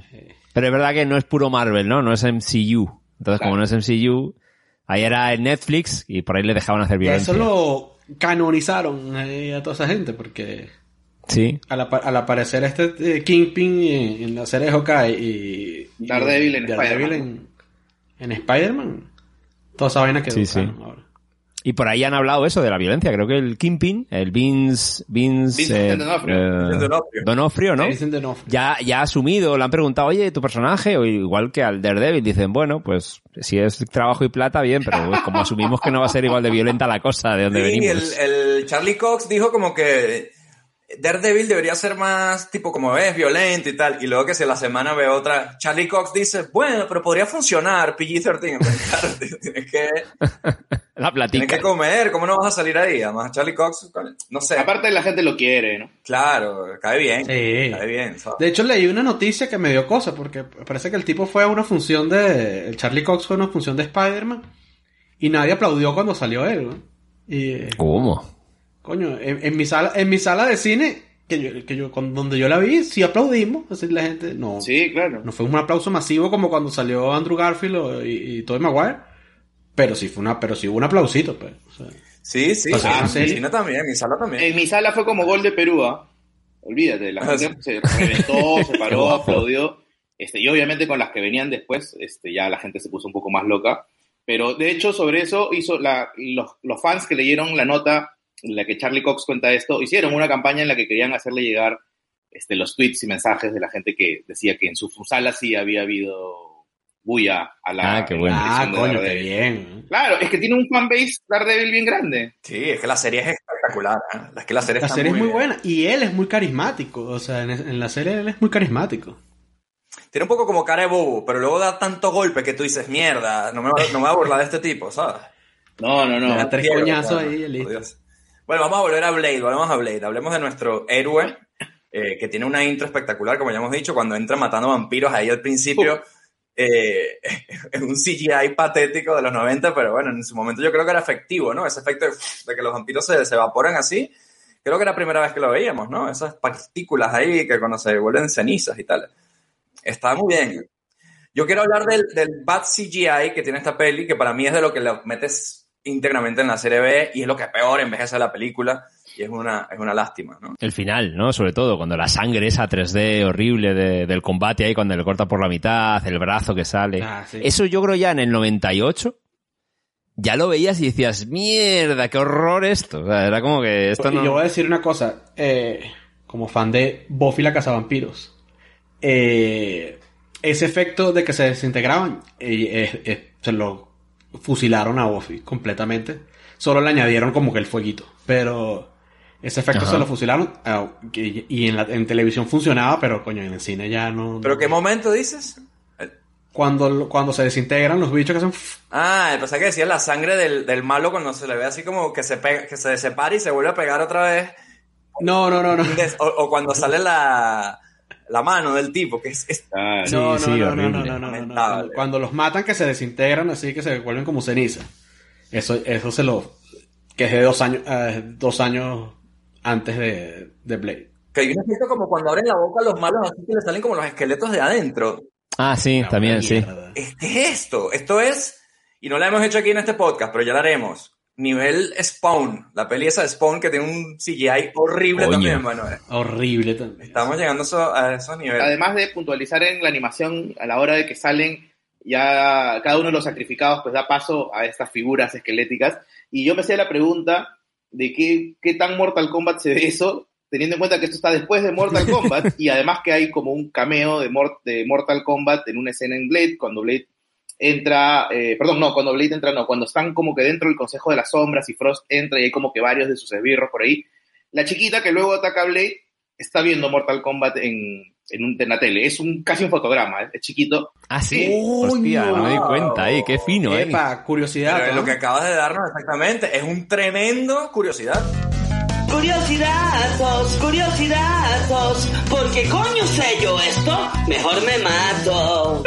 Pero es verdad que no es puro Marvel, ¿no? No es MCU. Entonces, como no es MCU, ahí era en Netflix y por ahí le dejaban hacer Y violencia. eso lo canonizaron eh, a toda esa gente, porque Sí. al, apa- al aparecer este eh, Kingpin en, en la serie de Hawkeye y, y Daredevil en Spider-Man. en, en Spider-Man, toda esa vaina Sí, sí. ahora. Y por ahí han hablado eso de la violencia. Creo que el Kingpin, el Vince, Vince, Vincent eh, D'Onofrio. eh, Vincent D'Onofrio. D'Onofrio, ¿no? Vincent D'Onofrio. Ya, ya ha asumido, le han preguntado, oye, tu personaje, o igual que al Daredevil, dicen, bueno, pues si es trabajo y plata, bien, pero pues, [laughs] como asumimos que no va a ser igual de violenta la cosa de donde Sí, venimos. el, el Charlie Cox dijo como que Daredevil debería ser más tipo como es violento y tal. Y luego que si a la semana ve otra, Charlie Cox dice, bueno, pero podría funcionar PG-13. Claro, tío, tienes que, [laughs] La tienes platica. que comer, ¿cómo no vas a salir ahí? Además, Charlie Cox, no sé, Aparte la gente lo quiere, ¿no? claro, cae bien. Sí. Cae bien. ¿sabes? De hecho, leí una noticia que me dio cosa, porque parece que el tipo fue a una función de... El Charlie Cox fue a una función de Spider-Man y nadie aplaudió cuando salió él, ¿no? Y, eh, ¿Cómo? Coño, en, en mi sala, en mi sala de cine, que yo, que yo, con, donde yo la vi, sí aplaudimos, así la gente, no, Sí, claro. no fue un aplauso masivo como cuando salió Andrew Garfield o- y, y Tobey Maguire, pero sí fue una, pero sí hubo un aplausito, pues. o sea. Sí, sí. Ah, ¿en mi cine también, mi sala también. En mi sala fue como gol de Perú, ¿ah? Olvídate, la Ah, gente se reventó, [laughs] se paró, aplaudió. Este, y obviamente con las que venían después, este, ya la gente se puso un poco más loca. Pero de hecho, sobre eso hizo la, los, los fans que leyeron la nota en la que Charlie Cox cuenta esto, hicieron una campaña en la que querían hacerle llegar este, los tweets y mensajes de la gente que decía que en su sala sí había habido bulla a la. Ah, qué en bueno. Ah, coño, qué bien. Claro, es que tiene un fanbase Daredevil bien grande. Sí, es que la serie es espectacular. ¿eh? Es que la serie, La es muy bien. buena y él es muy carismático, o sea, en, en la serie él es muy carismático. Tiene un poco como cara de bobo, pero luego da tanto golpe que tú dices, mierda, no me, va- no me voy a burlar de este tipo, ¿sabes? No, no, no. Da tres coñazos ahí listo. Bueno, vamos a volver a Blade, volvemos a Blade. Hablemos de nuestro héroe, eh, que tiene una intro espectacular, como ya hemos dicho, cuando entra matando vampiros ahí al principio. eh, [laughs] es un CGI patético de los 90, pero bueno, en su momento yo creo que era efectivo, ¿no? Ese efecto de, de que los vampiros se, se evaporan así. Creo que era la primera vez que lo veíamos, ¿no? Esas partículas ahí que cuando se vuelven cenizas y tal. Está muy bien. Yo quiero hablar del, del bad CGI que tiene esta peli, que para mí es de lo que lo metes íntegramente en la serie B y es lo que peor envejece la película y es una, es una lástima, ¿no? El final, ¿no? Sobre todo, cuando la sangre esa 3D horrible de- del combate ahí, cuando le corta por la mitad, el brazo que sale. Ah, sí. Eso yo creo ya en el 98, ya lo veías y decías, mierda, qué horror esto. O sea, era como que esto Y no... yo voy a decir una cosa, eh, como fan de Buffy la Cazavampiros, eh, ese efecto de que se desintegraban eh, es, es se lo fusilaron a Buffy completamente. Solo le añadieron como que el fueguito. Pero ese efecto Ajá. se lo fusilaron ah, y, y en, la, en televisión funcionaba, pero coño, en el cine ya no. ¿Pero qué momento dices? Cuando, cuando se desintegran los bichos que hacen. Ah, pensaba que decía la sangre del, del malo cuando se le ve así como que se pega, que se separa y se vuelve a pegar otra vez. No, no, no, no. O, o cuando sale la, la mano del tipo, que es... es- no, no, sí, no, no, horrible. no, no, no, no, no. Cuando, cuando los matan que se desintegran así que se vuelven como ceniza. Eso, eso se lo. que es de dos años, eh, dos años antes de, de Blade. Que hay un efecto como cuando abren la boca los malos, así que le salen como los esqueletos de adentro. Ah, sí, también, sí. ¿Es- ¿Qué es esto? Esto es, y no la hemos hecho aquí en este podcast, pero ya la haremos. Nivel Spawn, la peli esa de Spawn que tiene un CGI horrible Coño. también, Manuel. Horrible también. Estamos llegando a esos, a esos niveles. Además de puntualizar en la animación, a la hora de que salen, ya cada uno de los sacrificados pues da paso a estas figuras esqueléticas. Y yo me hacía la pregunta de qué, qué tan Mortal Kombat se ve eso, teniendo en cuenta que esto está después de Mortal [laughs] Kombat y además que hay como un cameo de, Mor- de Mortal Kombat en una escena en Blade, cuando Blade entra, eh, perdón, no, cuando Blade entra, no, cuando están como que dentro del Consejo de las Sombras y Frost entra y hay como que varios de sus esbirros por ahí. La chiquita que luego ataca a Blade está viendo Mortal Kombat en, en, un, en la tele. Es un, casi un fotograma, ¿eh? es chiquito. Ah, sí. Hostia, no me di cuenta ahí. Qué fino, eh. Epa, curiosidad. Pero es ¿no? lo que acabas de darnos exactamente. Es un tremendo curiosidad. Curiosidazos, curiosidazos, ¿por qué coño sé yo esto? Mejor me mato.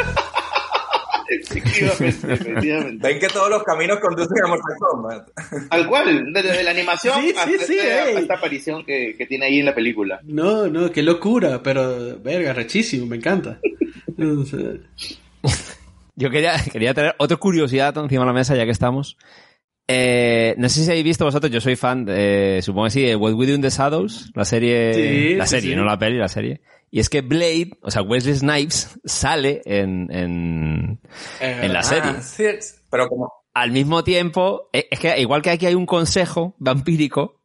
Efectivamente, efectivamente. Ven que todos los caminos conducen a Mortal Kombat. Tal cual, desde la animación Sí, sí, hasta, sí, esta, aparición que, que tiene ahí en la película. No, no, qué locura, pero verga, rechísimo, me encanta. Yo quería, quería traer otra curiosidad encima de la mesa, ya que estamos. Eh, no sé si habéis visto vosotros, yo soy fan, de, supongo que sí, de What We Do in the Shadows, la serie, Sí, la sí, serie, sí. no la peli, la serie. Y es que Blade, o sea, Wesley Snipes, sale en, en, en la serie. Ah, sí, pero como... Al mismo tiempo, eh, es que igual que aquí hay un consejo vampírico,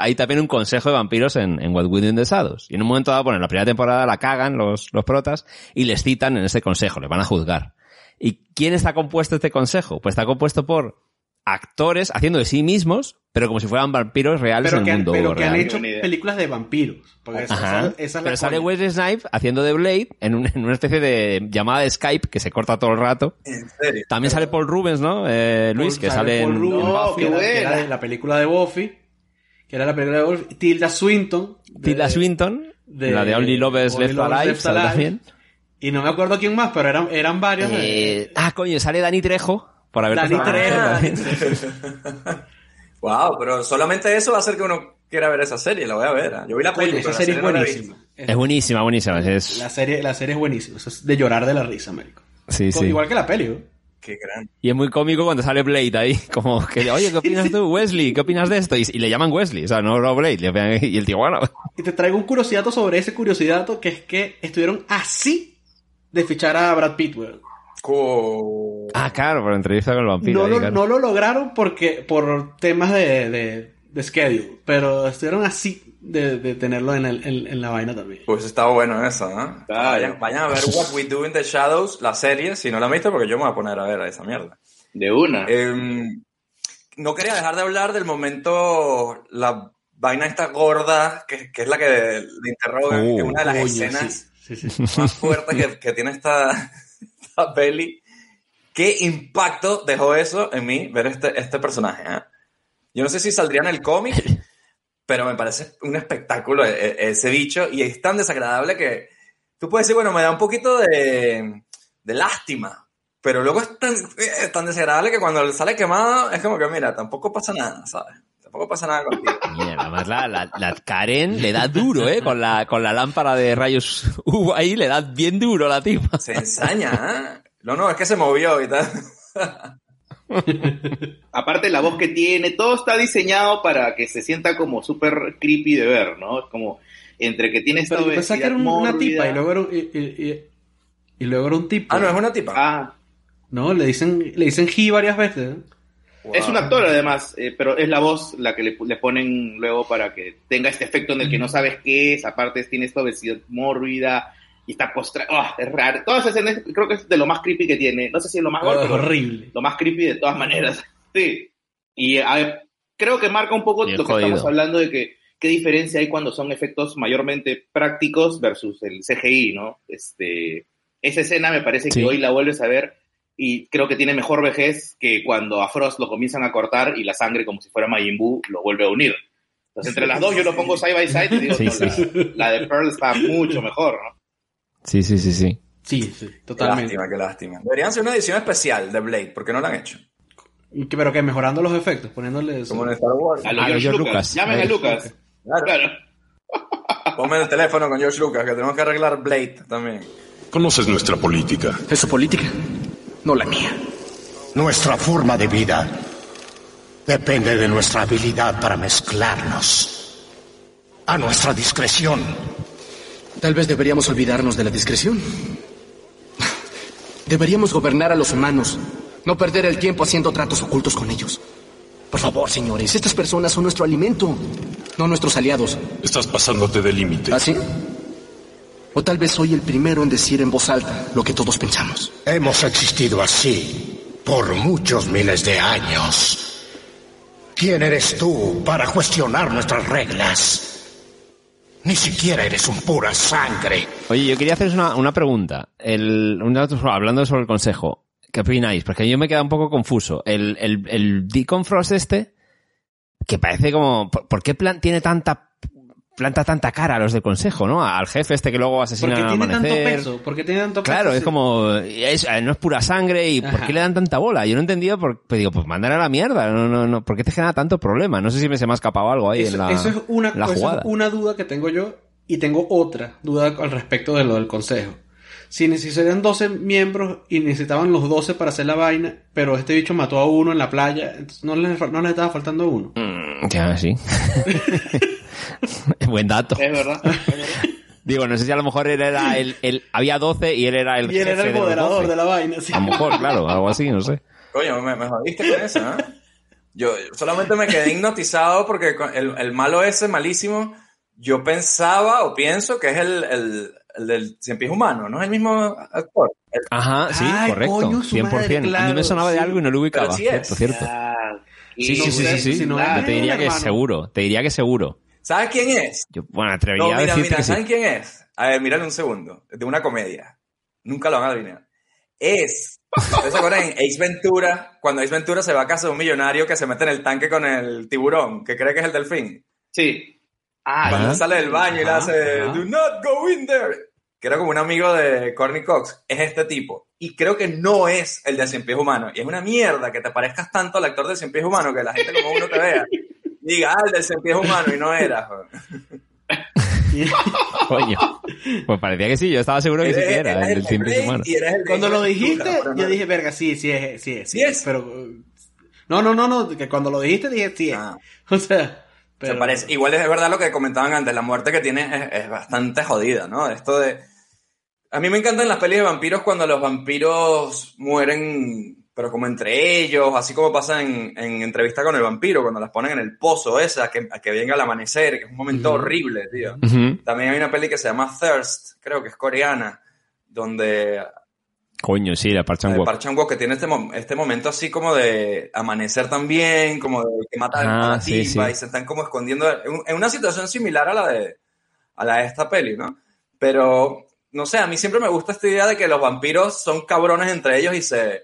hay también un consejo de vampiros en, en What We Do in the Shadows. Y en un momento dado, bueno, en la primera temporada la cagan los, los protas y les citan en ese consejo, les van a juzgar. ¿Y quién está compuesto este consejo? Pues está compuesto por actores haciendo de sí mismos, pero como si fueran vampiros reales pero en que, el han, mundo pero que han hecho películas de vampiros. Porque esa, Ajá. esa- esa es la Pero sale. Wesley Snipes haciendo de Blade en, un- en una especie de llamada de Skype que se corta todo el rato. En serio. También sale Paul Rubens, ¿no? Eh, Luis, Paul- que sale Paul en, Rubens, en No, Buffy. que era- que era buena. de la película de Buffy, que era la película de Buffy. Tilda Swinton. de- Tilda Swinton, de- la de Only Lovers Only Left Alive, Left sale Alive. también. Y no me acuerdo quién más, pero eran, eran varios. de- Eh, ah, coño, sale Dani Trejo. Por haber Dani. Wow, [laughs] pero solamente eso va a hacer que uno quiera ver esa serie. La voy a ver. ¿eh? Yo vi la peli, esa la serie es no la he buenísima. Es buenísima, buenísima. Es, La serie, la serie es buenísima. Eso es de llorar de la risa, Américo. sí, sí. Igual que la peli. Qué gran. Y es muy cómico cuando sale Blade ahí, [laughs] como que, oye, ¿qué opinas tú, Wesley? ¿Qué opinas de esto? Y, y le llaman Wesley, o sea, no, no Blade. le Y el tío, bueno, Y te traigo un curiosidad sobre ese curiosidad que es que estuvieron así de fichar a Brad Pitt, weón. Ah, claro, por entrevista con el vampiro. No ahí, lo, claro. no lo lograron porque por temas de, de, de schedule, pero estuvieron así de, de tenerlo en, el- en- en la vaina también. Pues estaba bueno eso, ¿no? Vayan, vayan a ver [laughs] What We Do in the Shadows, la serie, si no la han visto, porque yo me voy a poner a ver a esa mierda. De una. Em, no quería dejar de hablar del momento, la vaina esta gorda, que, que es la que le interrogan, Oh, que es una de las escenas sí, sí, sí. más fuertes que, que tiene esta, esta peli. ¿Qué impacto dejó eso en mí ver este, este personaje? eh? Yo no sé si saldría en el cómic, [laughs] pero me parece un espectáculo e- e- ese bicho y es tan desagradable que tú puedes decir, bueno, me da un poquito de, de lástima, pero luego es tan, es tan desagradable que cuando sale quemado es como que, mira, tampoco pasa nada, ¿sabes? Tampoco pasa nada contigo. [laughs] Mira, además la, la, la Karen le da duro, ¿eh? Con la, con la lámpara de rayos [laughs] UV ahí le da bien duro la tipa. Se ensaña, ¿eh? No, no, es que se movió y tal. [laughs] Aparte la voz que tiene, todo está diseñado para que se sienta como súper creepy de ver, ¿no? Es como entre que tiene esta Pero que era un- una tipa y luego era un, y, y- y- y luego era un tipo. Ah, no, es una tipa. Ah, No, le dicen, le dicen he varias veces. Es un actor además, eh, pero es la voz la que le, le ponen luego para que tenga este efecto en el que no sabes qué es, aparte tiene esta obesidad mórbida, y está postrado. ¡Ah! es raro. Todas esas escenas creo que es de lo más creepy que tiene. No sé si es lo más Oh, gore, es pero horrible. Lo más creepy de todas maneras. [laughs] Sí. Y a creo que marca un poco lo que jodido. estamos hablando de que qué diferencia hay cuando son efectos mayormente prácticos versus el CGI, ¿no? Este, esa escena me parece Sí. que hoy la vuelves a ver y creo que tiene mejor vejez que cuando a Frost lo comienzan a cortar y la sangre, como si fuera Majin Buu, lo vuelve a unir. Entonces, entre las dos yo lo pongo side by side y digo, Sí, no, sí. La, la de Pearl está mucho mejor, ¿no? Sí, sí, sí, sí. Sí, sí, Qué totalmente. lástima, qué lástima. Deberían hacer una edición especial de Blade, ¿por qué no la han hecho? Pero que mejorando los efectos, poniéndole eso. Como en Star Wars. A lo A George George Lucas. Lucas. Llamen a. Lucas. Claro. Claro. Ponme el teléfono con George Lucas, que tenemos que arreglar Blade también. Conoces nuestra política. Es su política, no la mía. Nuestra forma de vida depende de nuestra habilidad para mezclarnos. A nuestra discreción. Tal vez deberíamos olvidarnos de la discreción. Deberíamos gobernar a los humanos, no perder el tiempo haciendo tratos ocultos con ellos. Por favor, señores, estas personas son nuestro alimento, no nuestros aliados. Estás pasándote de límite. ¿Ah, sí? O tal vez soy el primero en decir en voz alta lo que todos pensamos. Hemos existido así por muchos miles de años. ¿Quién eres tú para cuestionar nuestras reglas? Ni siquiera eres un pura sangre. Oye, yo quería haceros una, una pregunta. El, una- hablando sobre el consejo. ¿Qué opináis? Porque yo me queda un poco confuso. El, el, el Deacon Frost este, que parece como... ¿Por, por qué plan, tiene tanta planta tanta cara a los del consejo, ¿no? Al jefe este que luego asesina Porque al tiene tanto amanecer. peso. Porque tiene tanto peso. Claro, es sí. como, es- eh, no es pura sangre y ¿por qué le dan tanta bola? Yo no entendía, por, pues digo, pues mandar a la mierda, no, no, no, ¿por qué te genera tanto problema? No sé si me se me ha escapado algo ahí Eso, en la, eso es una, la eso es jugada. una duda que tengo yo y tengo otra duda al respecto de lo del consejo. Si necesitarían 12 miembros y necesitaban los 12 para hacer la vaina, pero este bicho mató a uno en la playa, entonces no le, no le estaba faltando uno. Mm, Ya, sí. [laughs] [laughs] Buen dato. Es verdad. Digo, no sé si a lo mejor él era el, el había 12 y él era el Y él era el de moderador 12. de la vaina. sí. A lo mejor, claro, algo así, no sé. Coño, me, me jodiste con eso, ¿eh? Yo solamente me quedé hipnotizado porque el, el malo ese, malísimo, yo pensaba o pienso que es el, el, el del cien pies humano, ¿no es el mismo actor? El- Ajá, sí, Ay, correcto. coño, su 100%. madre, a mí me claro, sonaba de sí. algo y no lo ubicaba. Pero sí cierto, es. cierto. Ah, Sí, sí, no sí, sí, sí. si no te diría que hermano. seguro, te diría que seguro. ¿Sabes quién es? Yo, bueno, atrevería No, a mira, decirte mira, que sí. ¿saben quién es? A ver, mírale un segundo. De una comedia. Nunca lo van a adivinar. Es. ¿Ustedes se acuerdan en Ace Ventura? Cuando Ace Ventura se va a casa de un millonario que se mete en el tanque con el tiburón, que cree que es el delfín. Sí. Ah, Cuando sale del baño y le hace ajá. Do not go in there. Que era como un amigo de Courtney Cox. Es este tipo. Y creo que no es el de Cien Pies Humano. Y es una mierda que te parezcas tanto al actor de Cien Pies Humano que la gente como uno te vea. Diga, ah, el del Pies Humano y no era. [laughs] [laughs] Coño. Pues parecía que sí, yo estaba seguro que sí que era el del humano. Cuando lo dijiste, pero yo dije, verga, sí, sí es, sí es. Sí es. Pero... No, no, no, no, que cuando lo dijiste dije, sí es. Ah. [laughs] O sea... Se parece. Igual es verdad lo que comentaban antes, la muerte que tiene es, es bastante jodida, ¿no? Esto de... A mí me encantan las pelis de vampiros cuando los vampiros mueren, pero como entre ellos, así como pasa en, en entrevista con el vampiro, cuando las ponen en el pozo esa, a que, a que venga el amanecer, que es un momento Ujú. horrible, tío. Ujú. También hay una peli que se llama Thirst, creo que es coreana, donde Coño, sí, la Park Chan el Wook. Park Chan-wook que tiene este, este momento así como de amanecer también, como de que mata a Ah, la sí, sí. y se están como escondiendo en, un- en una situación similar a la de a la de esta peli, ¿no? Pero no sé, a mí siempre me gusta esta idea de que los vampiros son cabrones entre ellos y se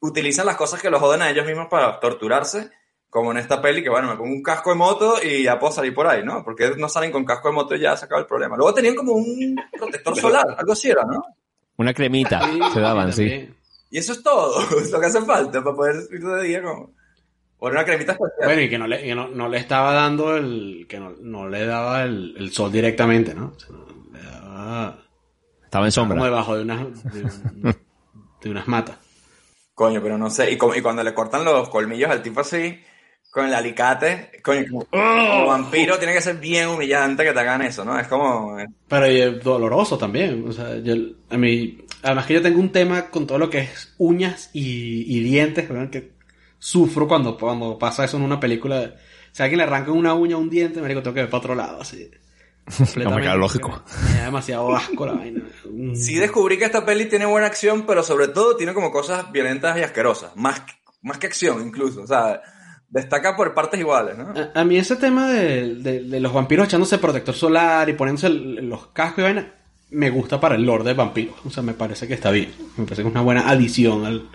utilizan las cosas que los joden a ellos mismos para torturarse, como en esta peli que bueno, me pongo un casco de moto y ya puedo salir por ahí, ¿no? Porque no salen con casco de moto y ya se acaba el problema. Luego tenían como un protector solar, algo así era, ¿no? Una cremita se daban, sí. Y eso es todo, [laughs] es lo que hace falta para poder ir de día como... Por una cremita especial. Bueno, y que no le, que no, no le estaba dando el. que no, no le daba el, el sol directamente, ¿no? O sea, no, le daba. Estaba en Como sombra. debajo de unas. de, de unas matas. Coño, pero no sé. Y, y cuando le cortan los colmillos al tipo así, con el alicate, coño, como, como vampiro tiene que ser bien humillante que te hagan eso, ¿no? Es como... Pero y es doloroso también. O sea, yo, a mí. Además que yo tengo un tema con todo lo que es uñas y, y dientes, ¿verdad? que sufro cuando, cuando pasa eso en una película. Si alguien le arranca una uña o un diente, me digo, tengo que ver para otro lado, así. Hombre, claro, lógico. Me da demasiado asco la vaina. Mm. Sí descubrí que esta peli tiene buena acción, pero sobre todo tiene como cosas violentas y asquerosas. Más, más que acción, incluso. O sea, destaca por partes iguales, ¿no? A, a mí ese tema de, de- de los vampiros echándose protector solar y poniéndose el- los cascos y vaina, me gusta para el lore de vampiros. O sea, me parece que está bien. Me parece que es una buena adición al,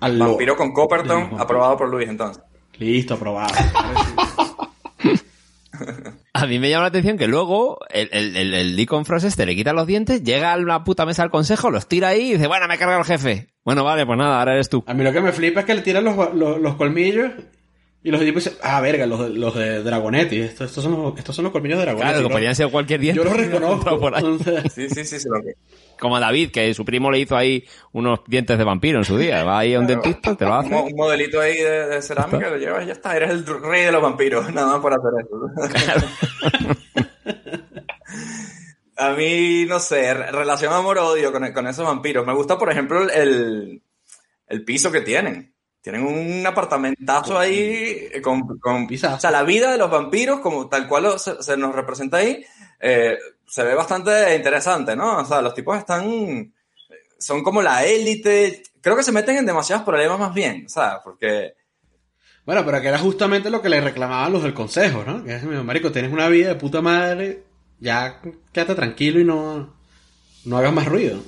al lore. Vampiro con Copperton, aprobado por Luis entonces. Listo, aprobado. [laughs] A mí me llama la atención que luego el, el, el, el Deacon Frost este le quita los dientes, llega a la puta mesa del consejo, los tira ahí y dice, bueno, me carga el jefe. Bueno, vale, pues nada, ahora eres tú. A mí lo que me flipa es que le tiran los, los colmillos y los tipos dicen, ah, verga, los, de- los de Dragonetti. Estos, estos, son los, estos son los colmillos de Dragonetti. Claro, que ¿no? podían ser cualquier diente. Yo los reconozco. [laughs] Por ahí. Sí, sí, sí, sí. Lo que... Como a David, que su primo le hizo ahí unos dientes de vampiro en su día. Va ahí a un dentista, te lo Un, hace. un modelito ahí de, de cerámica, lo llevas y ya está. Eres el rey de los vampiros, [laughs] nada más por hacer eso. [laughs] A mí, no sé, re- relación amor-odio con, con esos vampiros. Me gusta, por ejemplo, el, el piso que tienen. Tienen un apartamentazo ahí eh, con, con o sea, la vida de los vampiros, como tal cual se nos representa ahí, eh, se ve bastante interesante, ¿no? O sea, los tipos están, son como la élite. Creo que se meten en demasiados problemas más bien, o sea, porque Bueno, pero que era justamente lo que le reclamaban los del consejo, ¿no? Que es, marico, tienes una vida de puta madre, ya quédate tranquilo y no, no hagas más ruido.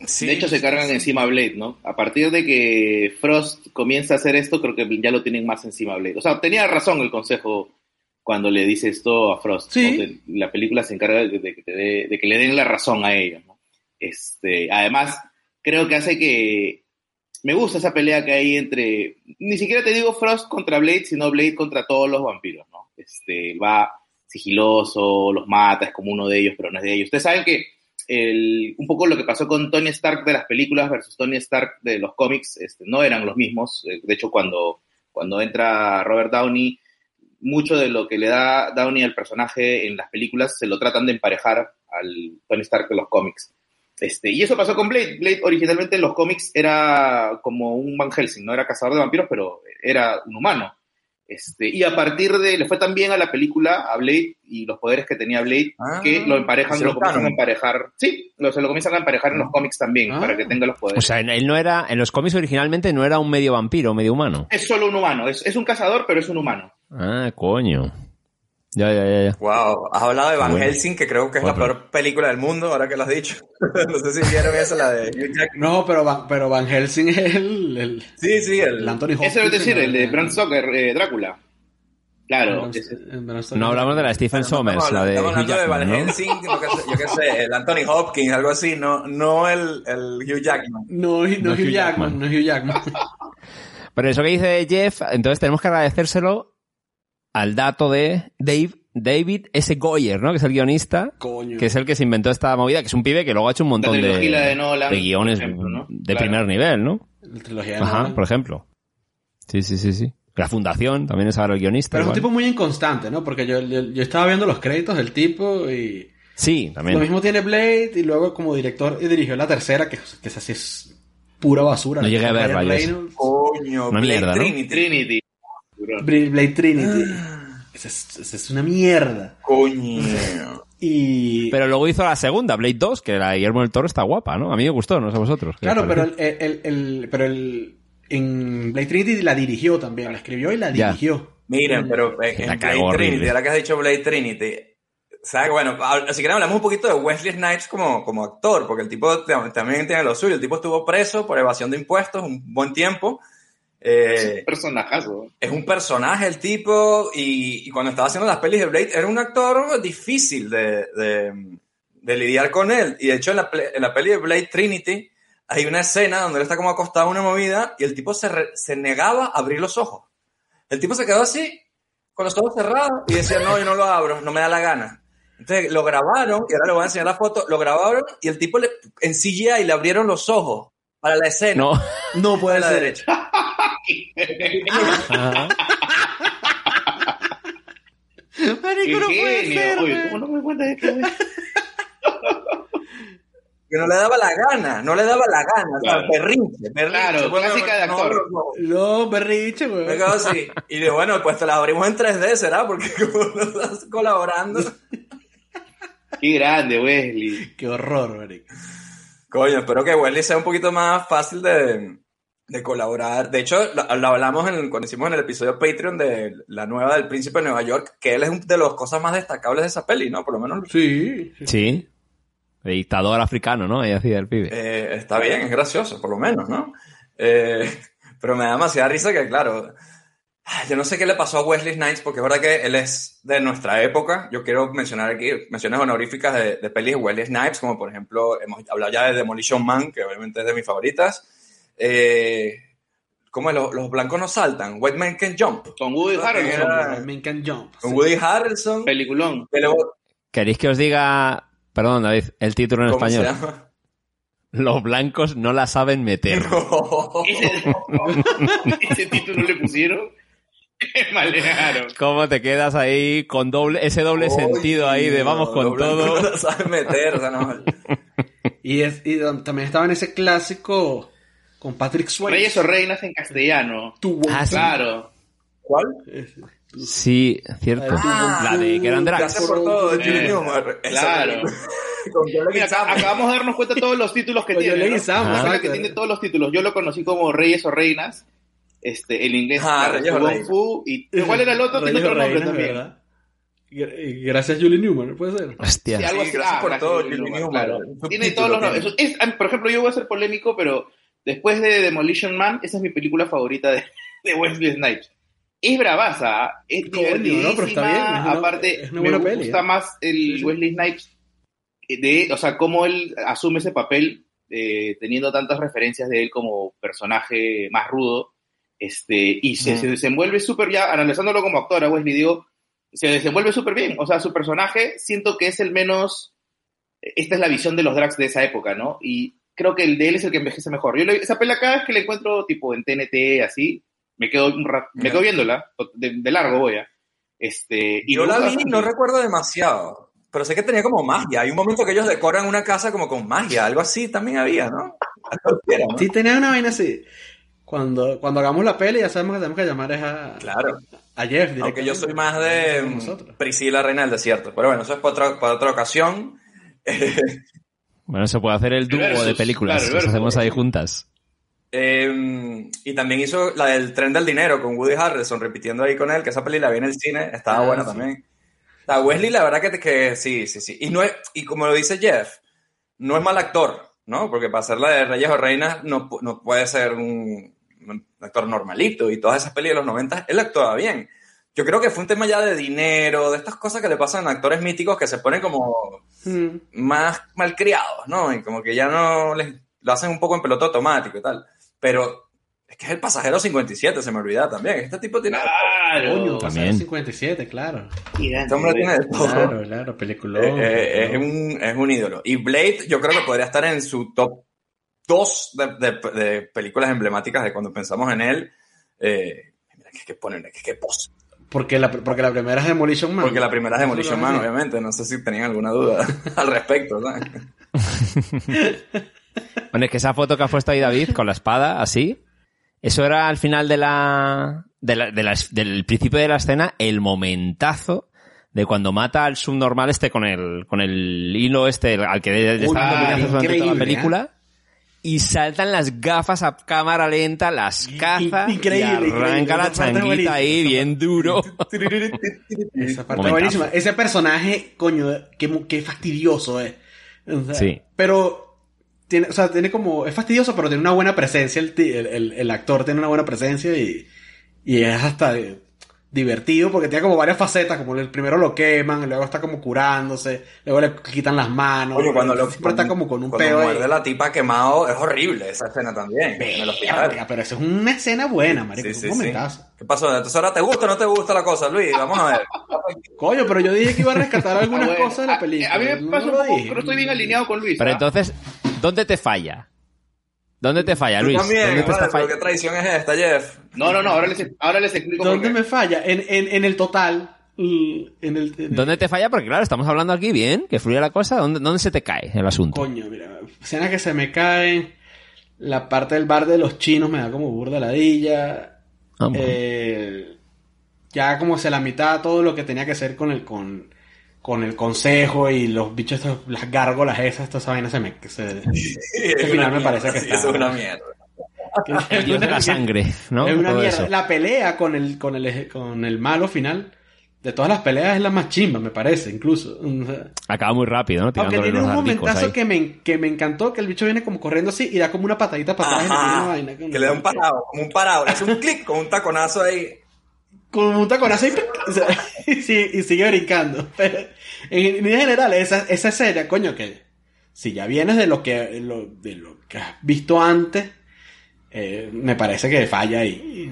De hecho, se cargan encima a Blade, ¿no? A partir de que Frost comienza a hacer esto, creo que ya lo tienen más encima a Blade. O sea, tenía razón el consejo cuando le dice esto a Frost. ¿no? De- La película se encarga de, de que de le den la razón a ellos, ¿no? Este, además, creo que hace que... Me gusta esa pelea que hay entre... Ni siquiera te digo Frost contra Blade, sino Blade contra todos los vampiros, ¿no? Este, va sigiloso, los mata, es como uno de ellos, pero no es de ellos. Ustedes saben que el, un poco lo que pasó con Tony Stark de las películas versus Tony Stark de los cómics este, no eran los mismos. Eh, De hecho, cuando, cuando entra Robert Downey, mucho de lo que le da Downey al personaje en las películas se lo tratan de emparejar al Tony Stark de los cómics. Este, y eso pasó con Blade. Blade originalmente en los cómics era como un Van Helsing, no era cazador de vampiros, pero era un humano. Este, y a partir de, le fue tan bien a la película, a Blade, y los poderes que tenía Blade, Ah, que lo emparejan, lo comienzan a emparejar. Sí, lo, se lo comienzan a emparejar en los cómics también, para que tenga los O poderes. sea, él no era, en los cómics originalmente no era un medio vampiro, medio humano. Es solo un humano, es, es un cazador, pero es un humano. Ah, coño. Ya, ya, ya, ya. Wow, has hablado de Van Bueno. Helsing, que creo que es la peor película del mundo, ahora que lo has dicho. [laughs] no sé si vieron esa, la de Hugh Jackman. No, pero Van, pero Van Helsing es el, el, Sí, sí, el, el Anthony Hopkins. Eso es decir, el de Bram Stoker, eh, Drácula. Claro. Ese-. No hablamos de la Stephen Sommers, Estamos la de estamos hablando de Van. Helsing, yo qué sé, yo qué sé, el Anthony Hopkins, algo así, no, no el, el Hugh Jackman. No, no, Hugh Jackman, Jackman. no Hugh Jackman. [laughs] Pero eso que dice Jeff, entonces tenemos que agradecérselo al dato de Dave, David S. Goyer, ¿no? Que es el guionista, Coño. que es el que se inventó esta movida, que es un pibe que luego ha hecho un montón de, trilogía de Nolan, guiones ejemplo, ¿no? de Claro. primer nivel, ¿no? La trilogía de Ajá, Nolan. por ejemplo. Sí, sí, sí, sí. La fundación también es ahora el guionista. Pero es un igual. tipo muy inconstante, ¿no? Porque yo, yo, yo estaba viendo los créditos del tipo y... Sí, también. Lo mismo tiene Blade y luego como director y dirigió la tercera, que, que esa sí es pura basura. No llegué a verla. Coño, Una Blade mierda, ¿no? Trinity. Trinity. Br- Blade Trinity. Esa es, esa es una mierda. Coño. [laughs] Y... Pero luego hizo la segunda, Blade 2, que la de Guillermo del Toro está guapa, ¿no? A mí me gustó, no sé a vosotros. ¿qué os Claro, pero el, el, el- pero el en Blade Trinity la dirigió también, la escribió y la Ya. dirigió. Miren, pero en, La en cagó Blade horrible. Trinity, ahora que has dicho Blade Trinity, ¿sabes? Bueno, si quieren hablamos un poquito de Wesley Snipes como, como actor, porque el tipo tam- también tiene lo suyo. El tipo estuvo preso por evasión de impuestos un buen tiempo. Eh, Personajazo. es un personaje el tipo y, y cuando estaba haciendo las pelis de Blade era un actor difícil de, de- de lidiar con él. Y de hecho en la, en la peli de Blade Trinity hay una escena donde él está como acostado en una movida y el tipo se, re- se negaba a abrir los ojos. El tipo se quedó así, con los ojos cerrados y decía, no, yo no lo abro, no me da la gana. Entonces lo grabaron, y ahora le voy a enseñar la foto, lo grabaron y el tipo le, en CGI le abrieron los ojos para la escena. No. No puede la ser. derecha. Ajá. Marico, no puede ser. Oye. ¿cómo no me cuenta de esto? güey? que no le daba la gana, no le daba la gana, o sea, Claro. berrinche, berrinche. Claro, Bueno, clásica de no, actor. no, no. No, berriche, güey. Me quedo así. Y digo, bueno, pues te la abrimos en 3D, ¿será? Porque [laughs] como no estás colaborando. Qué grande, Wesley. Qué horror, marico. Coño, espero que Wesley sea un poquito más fácil de, de colaborar. De hecho, lo, lo hablamos en, cuando hicimos en el episodio Patreon de la nueva del Príncipe de Nueva York, que él es una de las cosas más destacables de esa peli, ¿no? Por lo menos. Sí. Sí. El dictador africano, ¿no? Ahí hacía el pibe. Eh, está bien, es gracioso, por lo menos, ¿no? Eh, [laughs] pero me da demasiada risa que, claro, yo no sé qué le pasó a Wesley Snipes, porque es verdad que él es de nuestra época. Yo quiero mencionar aquí menciones honoríficas de, de pelis de Wesley Snipes, como por ejemplo, hemos hablado ya de Demolition Man, que obviamente es de mis favoritas. Eh, ¿Cómo es? Los, los blancos no saltan. White Man Can Jump. Con Woody Harrelson. White Man Can Jump. Con Woody Harrelson. Peliculón. ¿Queréis que os diga, perdón David, el título en ¿Cómo se español? llama? Los blancos no la saben meter. Ese, ese título le pusieron. [laughs] Malearon. ¿Cómo te quedas ahí con doble, ese doble sentido ahí de vamos con todo? No la saben meter, o sea, no. [laughs] Y, es, y también estaba en ese clásico con Patrick Swayze. Reyes o reinas en castellano. Ah, sí. Claro. ¿Cuál? Sí, cierto. Ah, la de que eran drags. Gracias por todo, Eh, Julie Newmar. Esa claro. [laughs] Con Mira, acabamos de darnos cuenta de todos los títulos que tiene. ¿no? Exacto. que tiene todos los títulos. Yo lo conocí como Reyes o Reinas. Este, el inglés. Ah, claro, Reyes o Kung Reinas. Fu, y ¿Cuál era el otro? Tiene otro nombre también. Gracias Julie Newman, ¿puede ser? Hostia. Sí, algo Sí, así. gracias Ah, por gracias, todo, Julie Newman, Newman. claro. Tiene todos los nombres. Es- por ejemplo, yo voy a ser polémico, pero después de Demolition Man, esa es mi película favorita de, [laughs] de Wesley Snipes. Es bravaza, es Coño, ¿no? divertidísima. Pero está bien, es una- Aparte, es me gusta peli, ¿eh? más el Sí. Wesley Snipes de, o sea, cómo él asume ese papel eh, teniendo tantas referencias de él como personaje más rudo. Este, y se, desenvuelve súper ya, analizándolo como actor, a Wesley, digo, se desenvuelve súper bien. O sea, su personaje siento que es el menos. Esta es la visión de los drags de esa época, ¿no? Y creo que el de él es el que envejece mejor. Yo le- esa pela cada vez que la encuentro, tipo en TNT, así, me quedo, un me quedo viéndola, de, de largo voy a. Este, y Yo la vi y no recuerdo demasiado. Pero sé que tenía como magia. Hay un momento que ellos decoran una casa como con magia. Algo así también había, ¿no? Era, ¿no? Sí, tenía una vaina así. Cuando, cuando hagamos la peli, ya sabemos que tenemos que llamar a, Claro. a Jeff. Aunque yo soy más de. Priscila, Reina del Desierto. Pero bueno, eso es para otra, para otra ocasión. [laughs] Bueno, se puede hacer el dúo versus, de películas. claro, hacemos ahí juntas. Eh, y también hizo la del Tren del Dinero con Woody Harrelson, repitiendo ahí con él, que esa peli la vi en el cine, estaba Ah, buena sí. también. La Wesley, la verdad que, que sí, sí, sí. Y, no es, y como lo dice Jeff, no es mal actor, ¿no? Porque para hacer la de Reyes o Reinas no, no puede ser un, un actor normalito. Y todas esas pelis de los 90, él actuaba bien. Yo creo que fue un tema ya de dinero, de estas cosas que le pasan a actores míticos que se ponen como Mm. más malcriados, ¿no? Y como que ya no les lo hacen un poco en piloto automático y tal. Pero es que es el pasajero 57, se me olvidaba también. Este tipo tiene. Claro. Coño, también. 57, claro. Este hombre tiene de todo. Claro, claro, peliculón. Eh, eh, es, un, es un ídolo. Y Blade, yo creo que podría estar en su top 2 de, de- de películas emblemáticas de cuando pensamos en él. Eh, mira, que, que ponen, que, que pose. Porque la, porque la primera es Demolition Man. Porque la primera es Demolition Man, obviamente. No sé si tenían alguna duda [laughs] al respecto. ¿sabes? [laughs] Bueno, es que esa foto que ha puesto ahí David con la espada, así, eso era al final de la, de la- de la- del principio de la escena, el momentazo de cuando mata al subnormal este con el, con el hilo este, al que ah, puñetazos durante toda la película. Y saltan las gafas a cámara lenta, las caza increíble, y arranca increíble. la changuita ahí bien duro. [laughs] Esa parte Momentazo. buenísima. Ese personaje, coño, qué, qué fastidioso es. O sea, Sí. Pero, tiene, o sea, tiene como, es fastidioso, pero tiene una buena presencia, el, el, el- el actor tiene una buena presencia y, y es hasta divertido porque tiene como varias facetas, como el primero lo queman, luego está como curándose, luego le quitan las manos, Oye, cuando lo, siempre está como con un cuando pedo ahí. muerde la tipa quemado, es horrible esa escena también. en el hospital. Verga, pero eso es una escena buena, marico, Sí, es sí, un sí. momentazo. ¿Qué pasó? Entonces ahora te gusta o no te gusta la cosa, Luis. Vamos a ver. [laughs] Coño, pero yo dije que iba a rescatar algunas Ah, bueno. cosas de la A- película. A, mí me no pasa un lo poco, dije. pero estoy bien alineado con Luis. Pero ¿ah? entonces, ¿dónde te falla? ¿Dónde te falla, Luis? también, ¿Dónde te vale, está ¿qué tradición es esta, Jeff? No, no, no, ahora les, ahora les explico por ¿Dónde qué. me falla? En, en, en el total. En el, en el- ¿Dónde te falla? Porque claro, estamos hablando aquí bien, que fluye la cosa. ¿Dónde, dónde se te cae el asunto? Coño, mira. Escenas que se me caen. La parte del bar de los chinos me da como burda ladilla. Ah, bueno. Eh, ya como se la mitad todo lo que tenía que hacer con el con, con el consejo y los bichos, estos, las gárgolas esas, toda esa vaina se me... Se, ese final me parece que Sí, está... es una mierda. El dios [laughs] de la sangre, ¿no? Es una Todo mierda. eso. La pelea con el, con el, con el malo final, de todas las peleas es la más chimba, me parece, incluso. Acaba muy rápido, ¿no? Aunque tiene un momentazo que me, que me encantó, que el bicho viene como corriendo así y da como una patadita para atrás y Ajá, vaina. como- que le da un parado, como un parado, le hace un clic con un taconazo ahí. Como un taconazo y, o sea, [laughs] y sigue, y sigue brincando. Pero, en líneas generales, esa, esa escena, coño, que si ya vienes de lo que, lo- de lo que has visto antes, eh, me parece que falla ahí.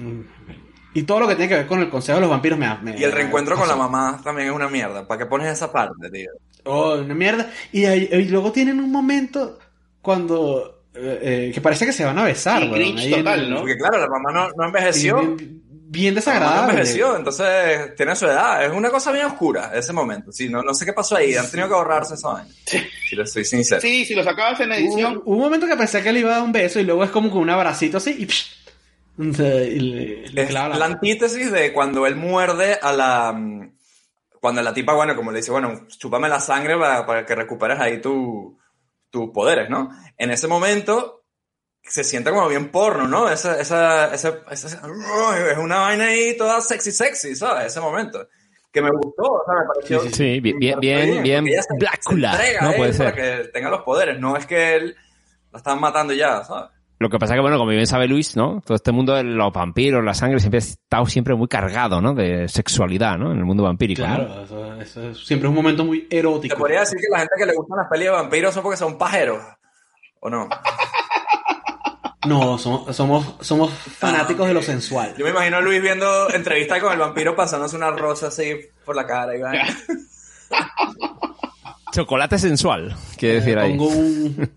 Y, y todo lo que tiene que ver con el consejo de los vampiros me, me Y el reencuentro con la mamá también es una mierda. ¿Para qué pones esa parte, tío? Oh, una mierda. Y, y luego tienen un momento cuando. eh, eh, que parece que se van a besar, Sí, en total, el- ¿no? Porque claro, la mamá no, no envejeció. Bien, bien no desagradable. envejeció, entonces tiene su edad. Es una cosa bien oscura ese momento. Sí, no, no sé qué pasó ahí. Han tenido que ahorrarse esa vaina. Si les soy sincero. Sí, si lo sacabas en edición. Hubo, hubo un momento que pensé que le iba a dar un beso y luego es como con un abracito así y. psh, y le- le Es clava la antítesis de cuando él muerde a la. mm, Cuando la tipa, bueno, como le dice, bueno, chúpame la sangre para, para que recuperes ahí tu- tus poderes, ¿no? En ese momento se siente como bien porno, ¿no? Esa, esa, esa, esa- es una vaina ahí toda sexy, sexy, ¿sabes? Ese momento. Que me gustó, o sea, me pareció. Sí, bien, bien, bien, bien se- Blácula, ¿no? Puede para ser. que tenga los poderes, no es que él lo están matando ya, ¿sabes? Lo que pasa que, bueno, como bien sabe Luis, ¿no? Todo este mundo de los vampiros, la sangre, siempre ha estado siempre muy cargado, ¿no? De sexualidad, ¿no? En el mundo vampírico, ¿no? Claro, eso, eso es siempre es un momento muy erótico. ¿Te podría decir que la gente que le gustan las pelis de vampiros son porque son pajeros? ¿O no? [laughs] No, somos, somos, somos fanáticos de lo sensual. Yo me imagino a Luis viendo entrevistas con el vampiro pasándose una rosa así por la cara y vaina. [laughs] Chocolate sensual, quiere decir ahí. Pongo un,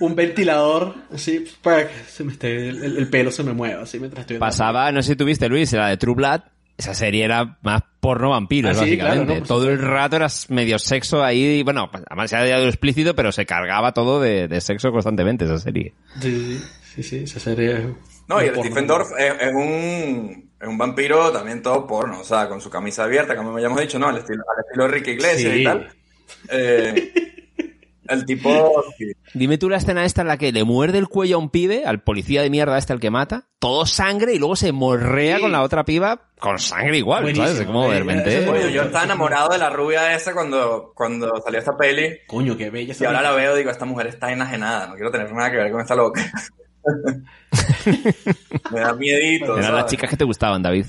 un ventilador así para que se me esté, el, el pelo se me mueva así mientras estoy. Pasaba, no sé si tuviste, Luis, la de True Blood. Esa serie era más porno vampiros, Ah, sí, básicamente. claro, no, por todo el rato era medio sexo ahí. Bueno, además era ya explícito, pero se cargaba todo de, de sexo constantemente esa serie. Sí, sí, sí, sí, esa serie es No, y el Dorff es, es un, es un vampiro también todo porno, o sea, con su camisa abierta, como ya hemos dicho, ¿no? Al estilo, al estilo de Ricky Iglesias Sí. y tal. Eh, [laughs] el tipo... Dime tú la escena esta en la que le muerde el cuello a un pibe, al policía de mierda este al que mata, todo sangre y luego se morrea con la otra piba con sangre igual, Buenísimo, ¿sabes? Es como eh, eso Oye, yo estaba enamorado de la rubia esa cuando, cuando salió esta peli. Coño, qué bella Y ahora la veo y digo, esta mujer está enajenada, no quiero tener nada que ver con esta loca. [laughs] Me da miedito. Eran ¿sabes? las chicas que te gustaban, David.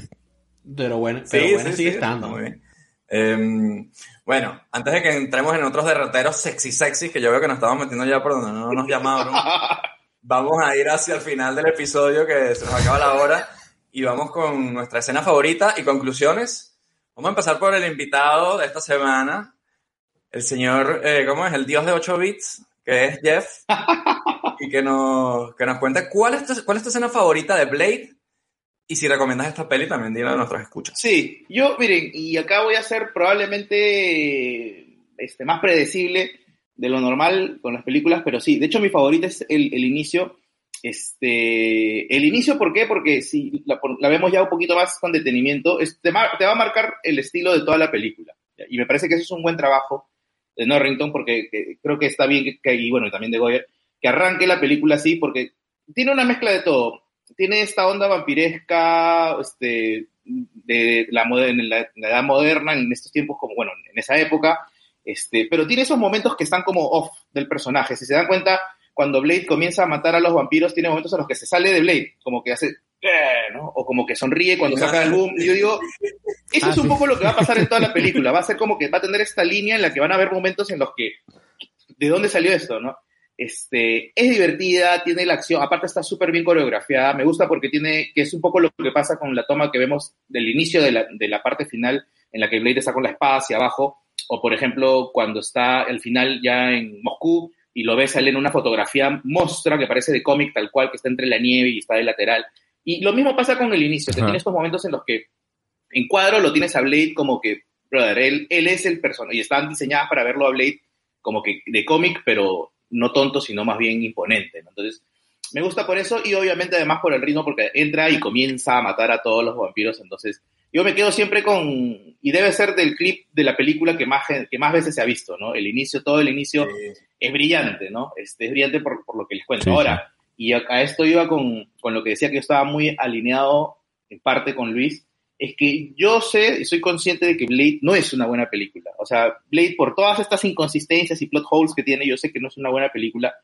Pero bueno, pero Sí, bueno sí, sigue sí, estando. está muy bien. Em, bueno, antes de que entremos en otros derroteros sexy sexy, que yo veo que nos estamos metiendo ya por donde no nos llamaron, [laughs] vamos a ir hacia el final del episodio que se nos acaba la hora y vamos con nuestra escena favorita y conclusiones. Vamos a empezar por el invitado de esta semana, el señor, eh, ¿cómo es? El dios de 8 bits, que es Jeff, [laughs] y que nos, que nos cuente cuál es, tu, cuál es tu escena favorita de Blade y si recomiendas esta peli también dile a nuestros escuchas. Sí, yo, miren, y acá voy a ser probablemente este, más predecible de lo normal con las películas, pero sí, de hecho mi favorita es el, el inicio. Este, el inicio, ¿por qué? Porque si la, la vemos ya un poquito más con detenimiento, es- te, te va a marcar el estilo de toda la película. Y me parece que eso es un buen trabajo de Norrington, porque que- creo que está bien, que, que- y bueno, también de Goyer, que arranque la película así, porque tiene una mezcla de todo. Tiene esta onda vampiresca, este, de la, en la, edad moderna, en estos tiempos, como, bueno, en esa época, este, pero tiene esos momentos que están como off del personaje. Si se dan cuenta, cuando Blade comienza a matar a los vampiros, tiene momentos en los que se sale de Blade, como que hace, "Eh", ¿no? O como que sonríe cuando saca el boom. Y yo digo, eso Ah, es un sí. poco lo que va a pasar en toda la película. Va a ser como que va a tener esta línea en la que van a haber momentos en los que, ¿de dónde salió esto, no? Este, es divertida, tiene la acción, aparte está súper bien coreografiada, me gusta porque tiene, que es un poco lo que pasa con la toma que vemos del inicio de la, de la parte final, en la que Blade está con la espada hacia abajo, o por ejemplo, cuando está al final ya en Moscú, y lo ves sale en una fotografía mostra que parece de cómic tal cual, que está entre la nieve y está de lateral. Y lo mismo pasa con el inicio, que tiene estos momentos en los que en cuadro lo tienes a Blade como que, brother, él, él es el personaje, y están diseñadas para verlo a Blade como que de cómic, pero no tonto, sino más bien imponente. ¿no? Entonces, me gusta por eso y obviamente además por el ritmo, porque entra y comienza a matar a todos los vampiros. Entonces, yo me quedo siempre con, y debe ser del clip de la película que más, que más veces se ha visto, ¿no? El inicio, todo el inicio es brillante, ¿no? Este, es brillante por, por lo que les cuento. Sí, Ahora, y a, a esto iba con, con lo que decía que yo estaba muy alineado en parte con Luis, es que yo sé y soy consciente de que Blade no es una buena película. O sea, Blade por todas estas inconsistencias y plot holes que tiene, yo sé que no es una buena película,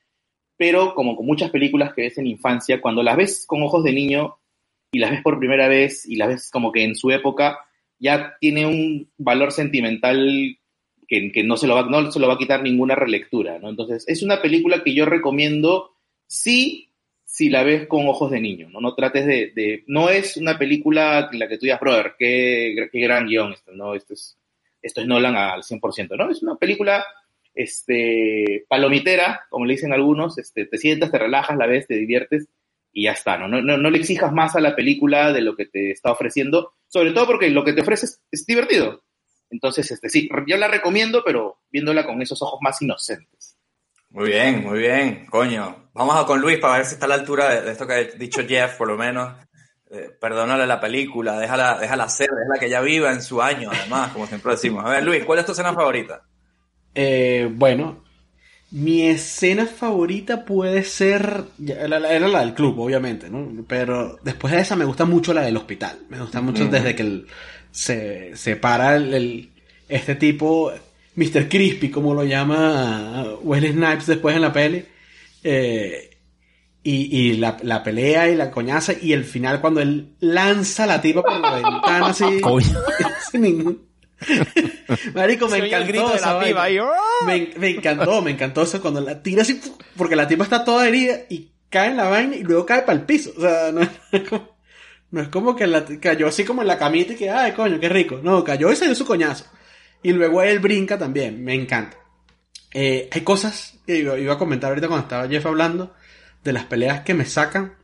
pero como con muchas películas que ves en infancia, cuando las ves con ojos de niño y las ves por primera vez y las ves como que en su época, ya tiene un valor sentimental que, que no, se lo va, no se lo va a quitar ninguna relectura, ¿no? Entonces, es una película que yo recomiendo sí si la ves con ojos de niño, ¿no? No trates de... no es una película en la que tú digas, brother, qué, qué gran guion esto, ¿no? Esto es, esto es Nolan al 100%, ¿no? Es una película este, palomitera, como le dicen algunos, este, te sientas, te relajas, la ves, te diviertes y ya está, ¿no? No, no, no le exijas más a la película de lo que te está ofreciendo, sobre todo porque lo que te ofrece es, es divertido. Entonces, este, sí, yo la recomiendo, pero viéndola con esos ojos más inocentes. Muy bien, muy bien, coño. Vamos a con Luis para ver si está a la altura de, esto que ha dicho Jeff, por lo menos. Eh, perdónale la película, déjala, déjala ser, déjala que ella viva en su año, además, como siempre decimos. A ver, Luis, ¿cuál es tu escena favorita? Eh, bueno, mi escena favorita puede ser. ya, Era la, del club, obviamente, ¿no? Pero después de esa me gusta mucho la del hospital. Me gusta mucho Mm. desde que el- se, se para el, el- este tipo, Mr. Crispy, como lo llama Wesley Snipes después en la peli. eh, y, y la, la pelea y la coñaza y el final cuando él lanza a la tipa por la ventana así. [laughs] Coño. [laughs] sin ningún- [laughs] Marico, me encantó esa piba ¡ah! Me, me encantó, me encantó eso cuando la tira así, porque la tipa está toda herida y cae en la vaina y luego cae para el piso. O sea, no, es como, no es como que la, cayó así como en la camita y que, ay, coño, qué rico. No, cayó y se dio su coñazo. Y luego él brinca también, me encanta. Eh, hay cosas que iba, iba a comentar ahorita cuando estaba Jeff hablando de las peleas que me sacan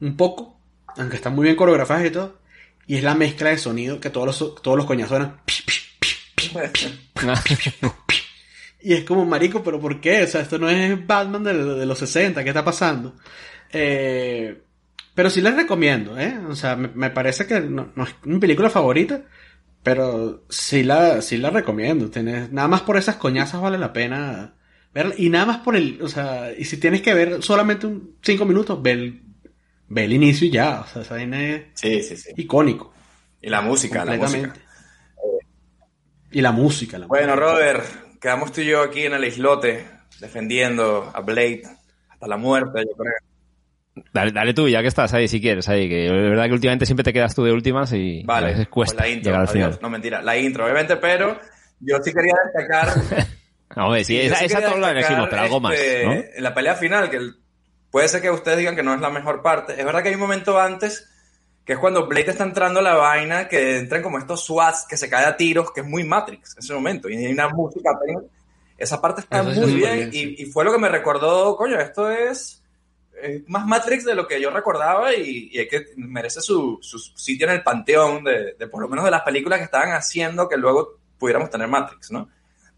un poco, aunque están muy bien coreografadas y todo, y es la mezcla de sonido que todos los, todos los coñazos eran Y es como, marico, pero ¿por qué? O sea, esto no es Batman de, de los 60, ¿qué está pasando? Eh, pero sí les recomiendo, ¿eh? O sea, me, me parece que no, no es mi película favorita, pero sí la, sí la recomiendo. Tienes, nada más por esas coñazas vale la pena verla. Y nada más por el, o sea, y si tienes que ver solamente un, cinco minutos, ve el, ve el inicio y ya. O sea, esa vaina es Sí, sí, sí. icónico. Y la música, la música. Y la música, la Bueno, Robert, quedamos tú y yo aquí en el islote defendiendo a Blade hasta la muerte, yo creo. Dale, dale tú, ya que estás ahí, si quieres, ahí, que es verdad que últimamente siempre te quedas tú de últimas y a Vale, veces pues cuesta la intro, llegar al adiós. final. No, mentira, la intro, obviamente, pero yo sí quería destacar [laughs] No, hombre, sí, yo esa, sí esa todos la elegimos, pero algo más, este, ¿no? En la pelea final, que el- puede ser que ustedes digan que no es la mejor parte. Es verdad que hay un momento antes, que es cuando Blade está entrando a la vaina, que entran como estos SWATs, que se cae a tiros, que es muy Matrix en ese momento. Y hay una música. Esa parte está Eso sí muy es bien. súper bien, y, y fue lo que me recordó, coño, esto es eh, más Matrix de lo que yo recordaba y, y hay que merece su, su sitio en el panteón de, de por lo menos de las películas que estaban haciendo que luego pudiéramos tener Matrix, ¿no?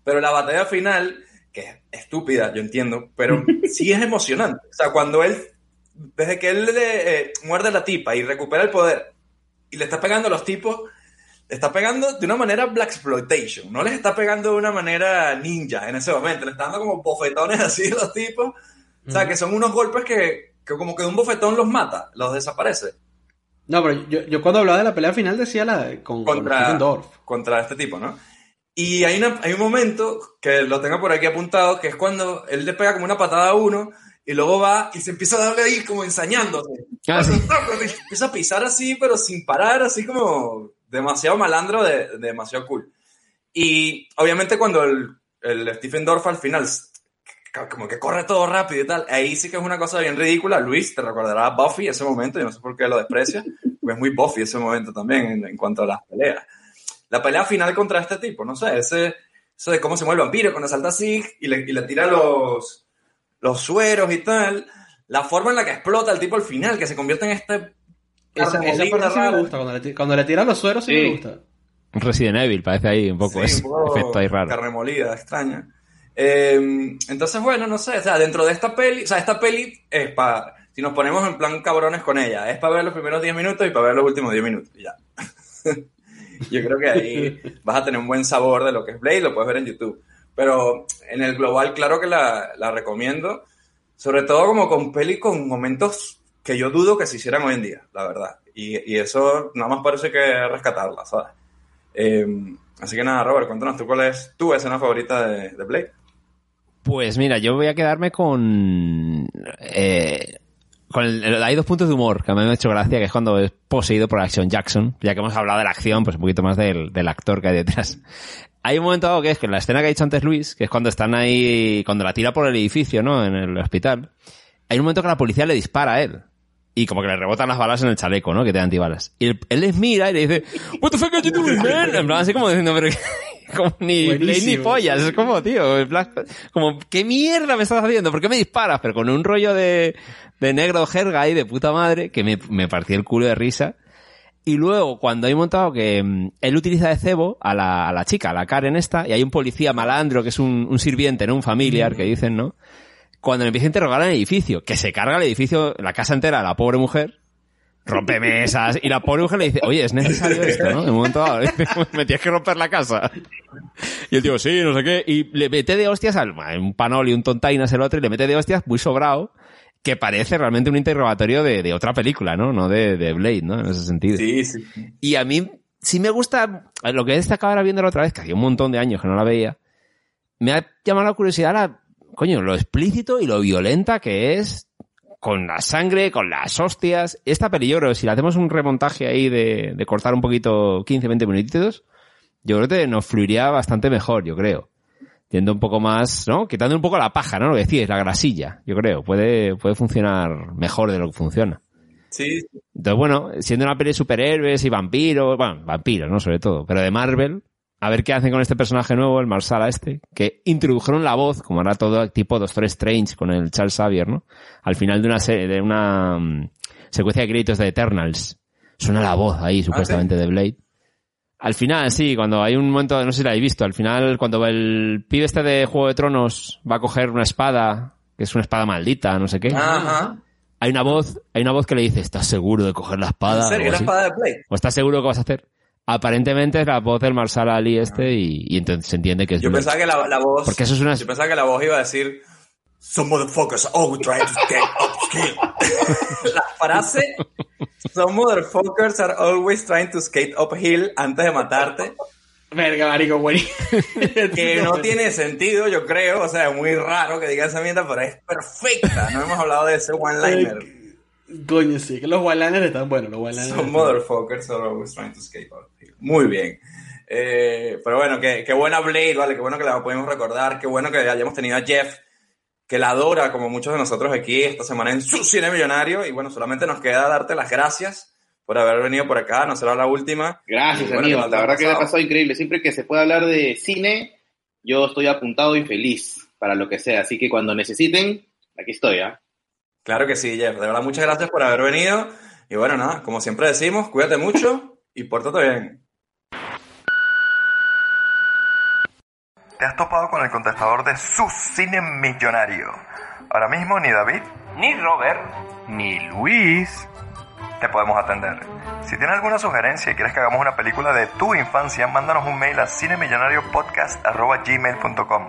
Pero la batalla final, que es estúpida, yo entiendo, pero [laughs] sí es emocionante. O sea, cuando él, desde que él le eh, muerde a la tipa y recupera el poder y le está pegando a los tipos, le está pegando de una manera black exploitation, no les está pegando de una manera ninja en ese momento, le está dando como bofetones así a los tipos, o sea, que son unos golpes que, que como que de un bofetón los mata, los desaparece. No, pero yo, yo cuando hablaba de la pelea final decía la de- con, con contra, Dorff. contra este tipo, ¿no? Y hay, una- hay un momento que lo tengo por aquí apuntado, que es cuando él le pega como una patada a uno y luego va y se empieza a darle ahí como ensañándose. Ah, sí. Empieza a pisar así, pero sin parar, así como demasiado malandro, de, de demasiado cool. Y obviamente cuando el, el Stephen Dorff al final como que corre todo rápido y tal, ahí sí que es una cosa bien ridícula. Luis, te recordará a Buffy ese momento, yo no sé por qué lo desprecia, porque [laughs] es muy Buffy ese momento también en, en cuanto a las peleas. La pelea final contra este tipo, no sé, ese, eso de cómo se mueve el vampiro cuando salta así y le, y le tira los, los sueros y tal, la forma en la que explota el tipo al final, que se convierte en este... Esa, esa parte sí me gusta. Cuando le, cuando le tiran los sueros sí, Sí. me gusta. Resident Evil, parece ahí un poco Sí, ese efecto ahí raro. Carne molida, extraña. Eh, entonces, bueno, no sé, o sea, dentro de esta peli, o sea, esta peli es para, si nos ponemos en plan cabrones con ella, es para ver los primeros 10 minutos y para ver los últimos 10 minutos, ya. [laughs] Yo creo que ahí vas a tener un buen sabor de lo que es Blade, lo puedes ver en YouTube. Pero en el global, claro que la, la recomiendo, sobre todo como con peli con momentos que yo dudo que se hicieran hoy en día, la verdad. Y, y eso nada más parece que rescatarla, ¿sabes? Eh, así que nada, Robert, cuéntanos tú cuál es tu escena favorita de, de Blade. Pues mira, yo voy a quedarme con... Eh, con el- hay dos puntos de humor que me ha hecho gracia, que es cuando es poseído por Action Jackson. Ya que hemos hablado de la acción, pues un poquito más del, del actor que hay detrás. [laughs] Hay un momento dado que es que en la escena que ha dicho antes Luis, que es cuando están ahí, cuando la tira por el edificio, ¿no? En el hospital. Hay un momento que la policía le dispara a él. Y como que le rebotan las balas en el chaleco, ¿no? Que te da antibalas. Y él, él les mira y le dice, What the fuck are you doing, man? En plan, así como diciendo, pero [laughs] como ni ni pollas. Es como, tío, plan, como, ¿qué mierda me estás haciendo? ¿Por qué me disparas? Pero con un rollo de, de negro jerga ahí de puta madre que me, me partí el culo de risa. Y luego, cuando hay montado que mm, él utiliza de cebo a la, a la chica, a la Karen esta, y hay un policía malandro que es un, un sirviente, ¿no? Un familiar, que dicen, ¿no? Cuando le empieza a interrogar en el edificio, que se carga el edificio, la casa entera, la pobre mujer, rompe mesas, y la pobre mujer le dice, oye, es necesario [laughs] esto, ¿no? Un momento dado, [laughs] me tienes que romper la casa. Y el tío, sí, no sé qué, y le mete de hostias al, un panol y un tontainas el otro, y le mete de hostias muy sobrado, que parece realmente un interrogatorio de, de otra película, ¿no? No de, de Blade, ¿no? En ese sentido. Sí, sí. Y a mí sí me gusta, lo que he destacado ahora viéndolo otra vez, que hacía un montón de años que no la veía, me ha llamado la curiosidad la, coño, lo explícito y lo violenta que es con la sangre, con las hostias. Esta peli, yo creo que si le hacemos un remontaje ahí de, de cortar un poquito 15, 20 minutitos, yo creo que nos fluiría bastante mejor, yo creo. Yendo un poco más, ¿no? Quitando un poco la paja, ¿no? Lo que decís, la grasilla, yo creo. Puede, puede funcionar mejor de lo que funciona. Sí, Entonces, bueno, siendo una peli de superhéroes y vampiros, bueno, vampiros, ¿no? Sobre todo, pero de Marvel, a ver qué hacen con este personaje nuevo, el Marsala este, que introdujeron la voz, como era todo tipo Doctor Strange con el Charles Xavier, ¿no? Al final de una serie, de una mm, secuencia de créditos de Eternals. Suena la voz ahí, supuestamente, de Blade. Al final, sí, cuando hay un momento, no sé si la habéis visto, al final, cuando el pibe este de Juego de Tronos va a coger una espada, que es una espada maldita, no sé qué. Ajá. Hay una voz, hay una voz que le dice, ¿estás seguro de coger la espada? ¿En serio? ¿La espada de Blade? ¿O estás seguro que vas a hacer? Aparentemente es la voz del Marsal Ali este y, y entonces se entiende que es Yo Blade. pensaba que la, la voz. Porque eso es una... Yo pensaba que la voz iba a decir. Some motherfuckers always trying to get upskill. [laughs] la frase. Some motherfuckers are always trying to skate uphill antes de matarte. Verga, marico. Que no tiene sentido, yo creo. O sea, es muy raro que diga esa mierda, pero es perfecta. No hemos hablado de ese one-liner. Coño, sí, que los one-liners están buenos, los. Some están- motherfuckers are always trying to skate uphill. Muy bien. Eh, pero bueno, qué, qué buena Blade, vale, qué bueno que la podemos recordar, qué bueno que hayamos tenido a Jeff, que la adora como muchos de nosotros aquí esta semana en su cine millonario. Y bueno, solamente nos queda darte las gracias por haber venido por acá, no será la última. Gracias, bueno, amigo. ¿qué tal La verdad que me ha pasado? pasado increíble. Siempre que se puede hablar de cine, yo estoy apuntado y feliz para lo que sea. Así que cuando necesiten, aquí estoy, ¿ah? Claro que sí, Jeff. De verdad, muchas gracias por haber venido. Y bueno, nada, como siempre decimos, cuídate mucho y pórtate bien. Te has topado con el contestador de su cine millonario. Ahora mismo ni David, ni Robert, ni Luis te podemos atender. Si tienes alguna sugerencia y quieres que hagamos una película de tu infancia, mándanos un mail a cinemillonariopodcast.gmail.com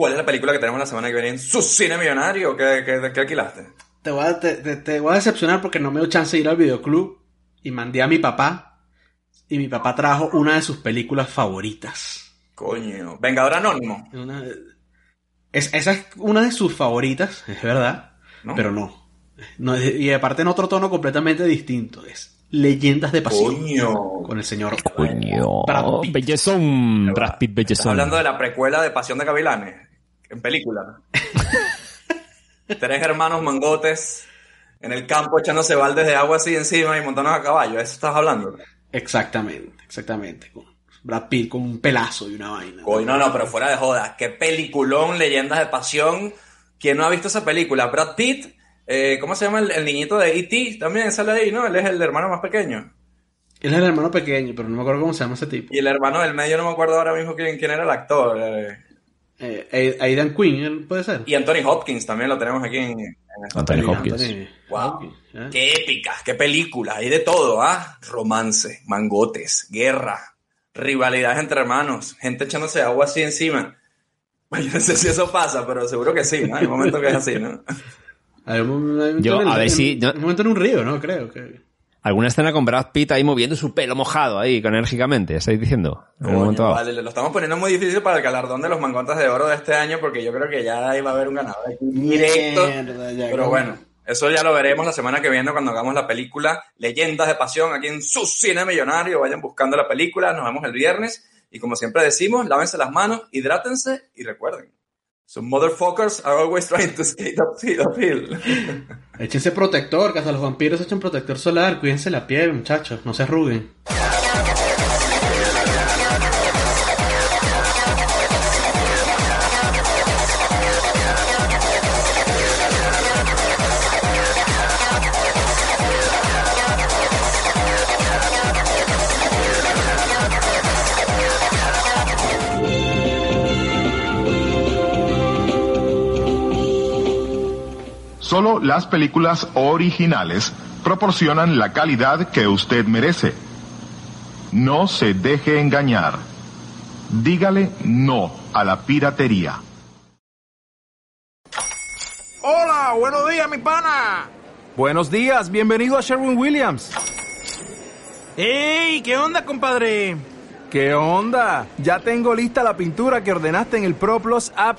cuál es la película que tenemos la semana que viene en su cine millonario. ¿Qué, qué, qué alquilaste? Te voy, a, te, te- te voy a decepcionar porque no me dio chance de ir al videoclub y mandé a mi papá y mi papá trajo una de sus películas favoritas. Coño, Vengador Anónimo. Una- es, esa es una de sus favoritas, [laughs] es verdad, ¿No? pero no. No, Y aparte en otro tono completamente distinto. Es Leyendas de Pasión. Coño. Con el señor Coño. Brad Pitt. Bellezón. Brad Pitt, bellezón. hablando de la precuela de Pasión de Gavilanes, en película. [laughs] Tres hermanos mangotes en el campo echándose baldes de agua así encima y montanos a caballo. ¿Eso estás hablando? Exactamente, exactamente. Brad Pitt con un pelazo y una vaina. Coño, no, no, pero fuera de joda. Qué peliculón, Leyendas de Pasión. ¿Quién no ha visto esa película? Brad Pitt, eh, ¿cómo se llama el, el niñito de E.T.? También sale ahí, ¿no? Él es el hermano más pequeño. Él es el hermano pequeño, pero no me acuerdo cómo se llama ese tipo. Y el hermano del medio no me acuerdo ahora mismo quién, quién era el actor. eh. Eh, Aidan Quinn, ¿él puede ser. Y Anthony Hopkins también lo tenemos aquí en, en esta Anthony película. Hopkins. Anthony Wow. Hopkins, ¿eh? Qué épica, qué película, hay de todo, ¿ah? Romance, mangotes, guerra, rivalidades entre hermanos, gente echándose agua así encima. Bueno, [laughs] yo no sé si eso pasa, pero seguro que sí, ¿no? Hay momentos que es así, ¿no? [laughs] Hay un, hay un Yo, a ver si- no- Un momento en un río, ¿no? Creo que. ¿Alguna escena con Brad Pitt ahí moviendo su pelo mojado ahí, con- enérgicamente? ¿Estáis diciendo? Coño, vale, lo estamos poniendo muy difícil para el galardón de los mangotas de oro de este año porque yo creo que ya ahí va a haber un ganador directo. Mierda, ya, Pero bueno, eso ya lo veremos la semana que viene cuando hagamos la película Leyendas de Pasión aquí en su cine millonario. Vayan buscando la película, nos vemos el viernes. Y como siempre decimos, lávense las manos, hidrátense y recuerden. Some motherfuckers are always trying to skate uphill. uphill. Échense protector, hasta los vampiros echan protector solar. Cuídense la piel, muchachos. No se arruguen. Solo las películas originales proporcionan la calidad que usted merece. No se deje engañar. Dígale no a la piratería. Hola, buenos días, mi pana. Buenos días, bienvenido a Sherwin Williams. ¡Ey! ¿Qué onda, compadre? ¿Qué onda? Ya tengo lista la pintura que ordenaste en el ProPlus app.